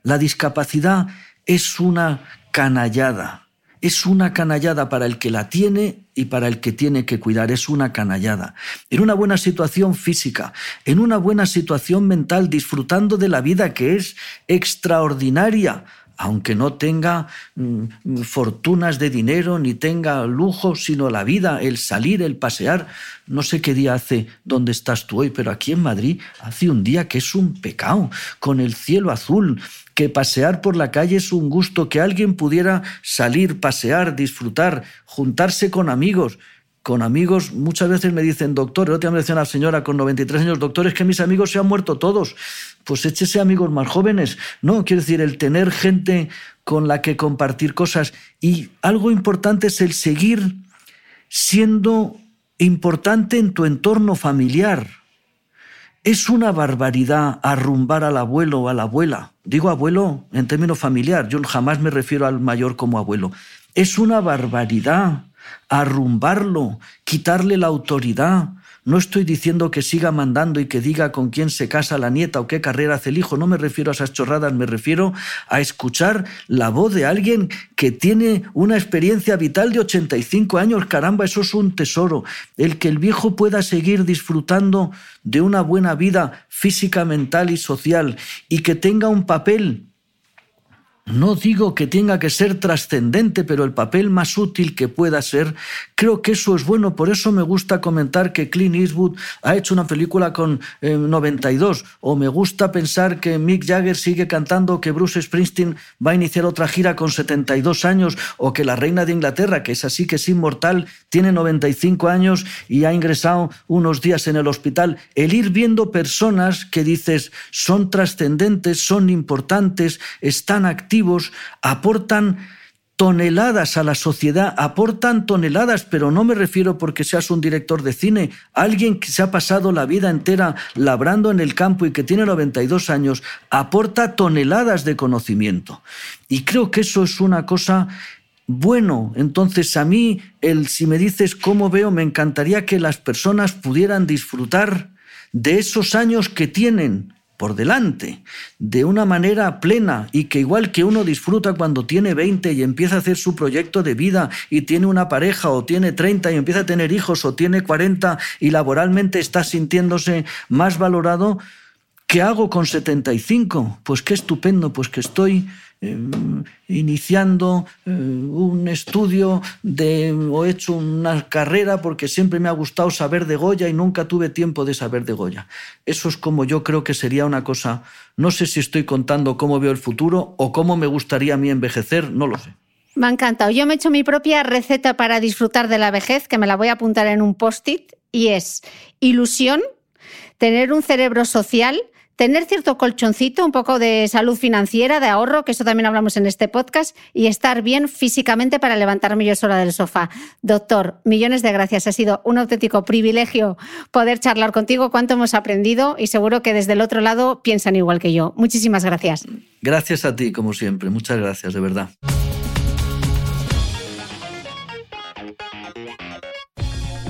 La discapacidad es una canallada, es una canallada para el que la tiene y para el que tiene que cuidar, es una canallada. En una buena situación física, en una buena situación mental, disfrutando de la vida que es extraordinaria, aunque no tenga mm, fortunas de dinero ni tenga lujo, sino la vida, el salir, el pasear. No sé qué día hace donde estás tú hoy, pero aquí en Madrid hace un día que es un pecado, con el cielo azul, que pasear por la calle es un gusto, que alguien pudiera salir, pasear, disfrutar, juntarse con amigos con amigos, muchas veces me dicen, doctor, el otro día me decía una señora con 93 años, doctor, es que mis amigos se han muerto todos. Pues échese amigos más jóvenes. No, quiero decir, el tener gente con la que compartir cosas. Y algo importante es el seguir siendo importante en tu entorno familiar. Es una barbaridad arrumbar al abuelo o a la abuela. Digo abuelo en términos familiar, yo jamás me refiero al mayor como abuelo. Es una barbaridad arrumbarlo, quitarle la autoridad, No estoy diciendo que siga mandando y que diga con quién se casa la nieta o qué carrera hace el hijo. No me refiero a esas chorradas, me refiero a escuchar la voz de alguien que tiene una experiencia vital de 85 años. Caramba, eso es un tesoro. El que el viejo pueda seguir disfrutando de una buena vida física, mental y social y que tenga un papel no digo que tenga que ser trascendente, pero el papel más útil que pueda ser, creo que eso es bueno. Por eso me gusta comentar que Clint Eastwood ha hecho una película con 92, eh, o me gusta pensar que Mick Jagger sigue cantando, que Bruce Springsteen va a iniciar otra gira con 72 años, o que la reina de Inglaterra, que es así que es inmortal, tiene 95 años y ha ingresado unos días en el hospital. El ir viendo personas que dices son trascendentes, son importantes, están aportan toneladas a la sociedad, aportan toneladas, pero no me refiero porque seas un director de cine, alguien que se ha pasado la vida entera labrando en el campo y que tiene 92 años, aporta toneladas de conocimiento. Y creo que eso es una cosa bueno. Entonces a mí, el, si me dices cómo veo, me encantaría que las personas pudieran disfrutar de esos años que tienen por delante, de una manera plena y que igual que uno disfruta cuando tiene 20 y empieza a hacer su proyecto de vida y tiene una pareja o tiene 30 y empieza a tener hijos o tiene 40 y laboralmente está sintiéndose más valorado, ¿qué hago con 75? Pues qué estupendo, pues que estoy Em, iniciando eh, un estudio de, o hecho una carrera porque siempre me ha gustado saber de Goya y nunca tuve tiempo de saber de Goya. Eso es como yo creo que sería una cosa, no sé si estoy contando cómo veo el futuro o cómo me gustaría a mí envejecer, no lo sé.
Me ha encantado. Yo me he hecho mi propia receta para disfrutar de la vejez, que me la voy a apuntar en un post-it, y es ilusión, tener un cerebro social, tener cierto colchoncito, un poco de salud financiera, de ahorro, que eso también hablamos en este podcast, y estar bien físicamente para levantarme yo sola del sofá. Doctor, millones de gracias. Ha sido un auténtico privilegio poder charlar contigo, cuánto hemos aprendido y seguro que desde el otro lado piensan igual que yo. Muchísimas gracias.
Gracias a ti, como siempre. Muchas gracias, de verdad.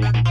Bye.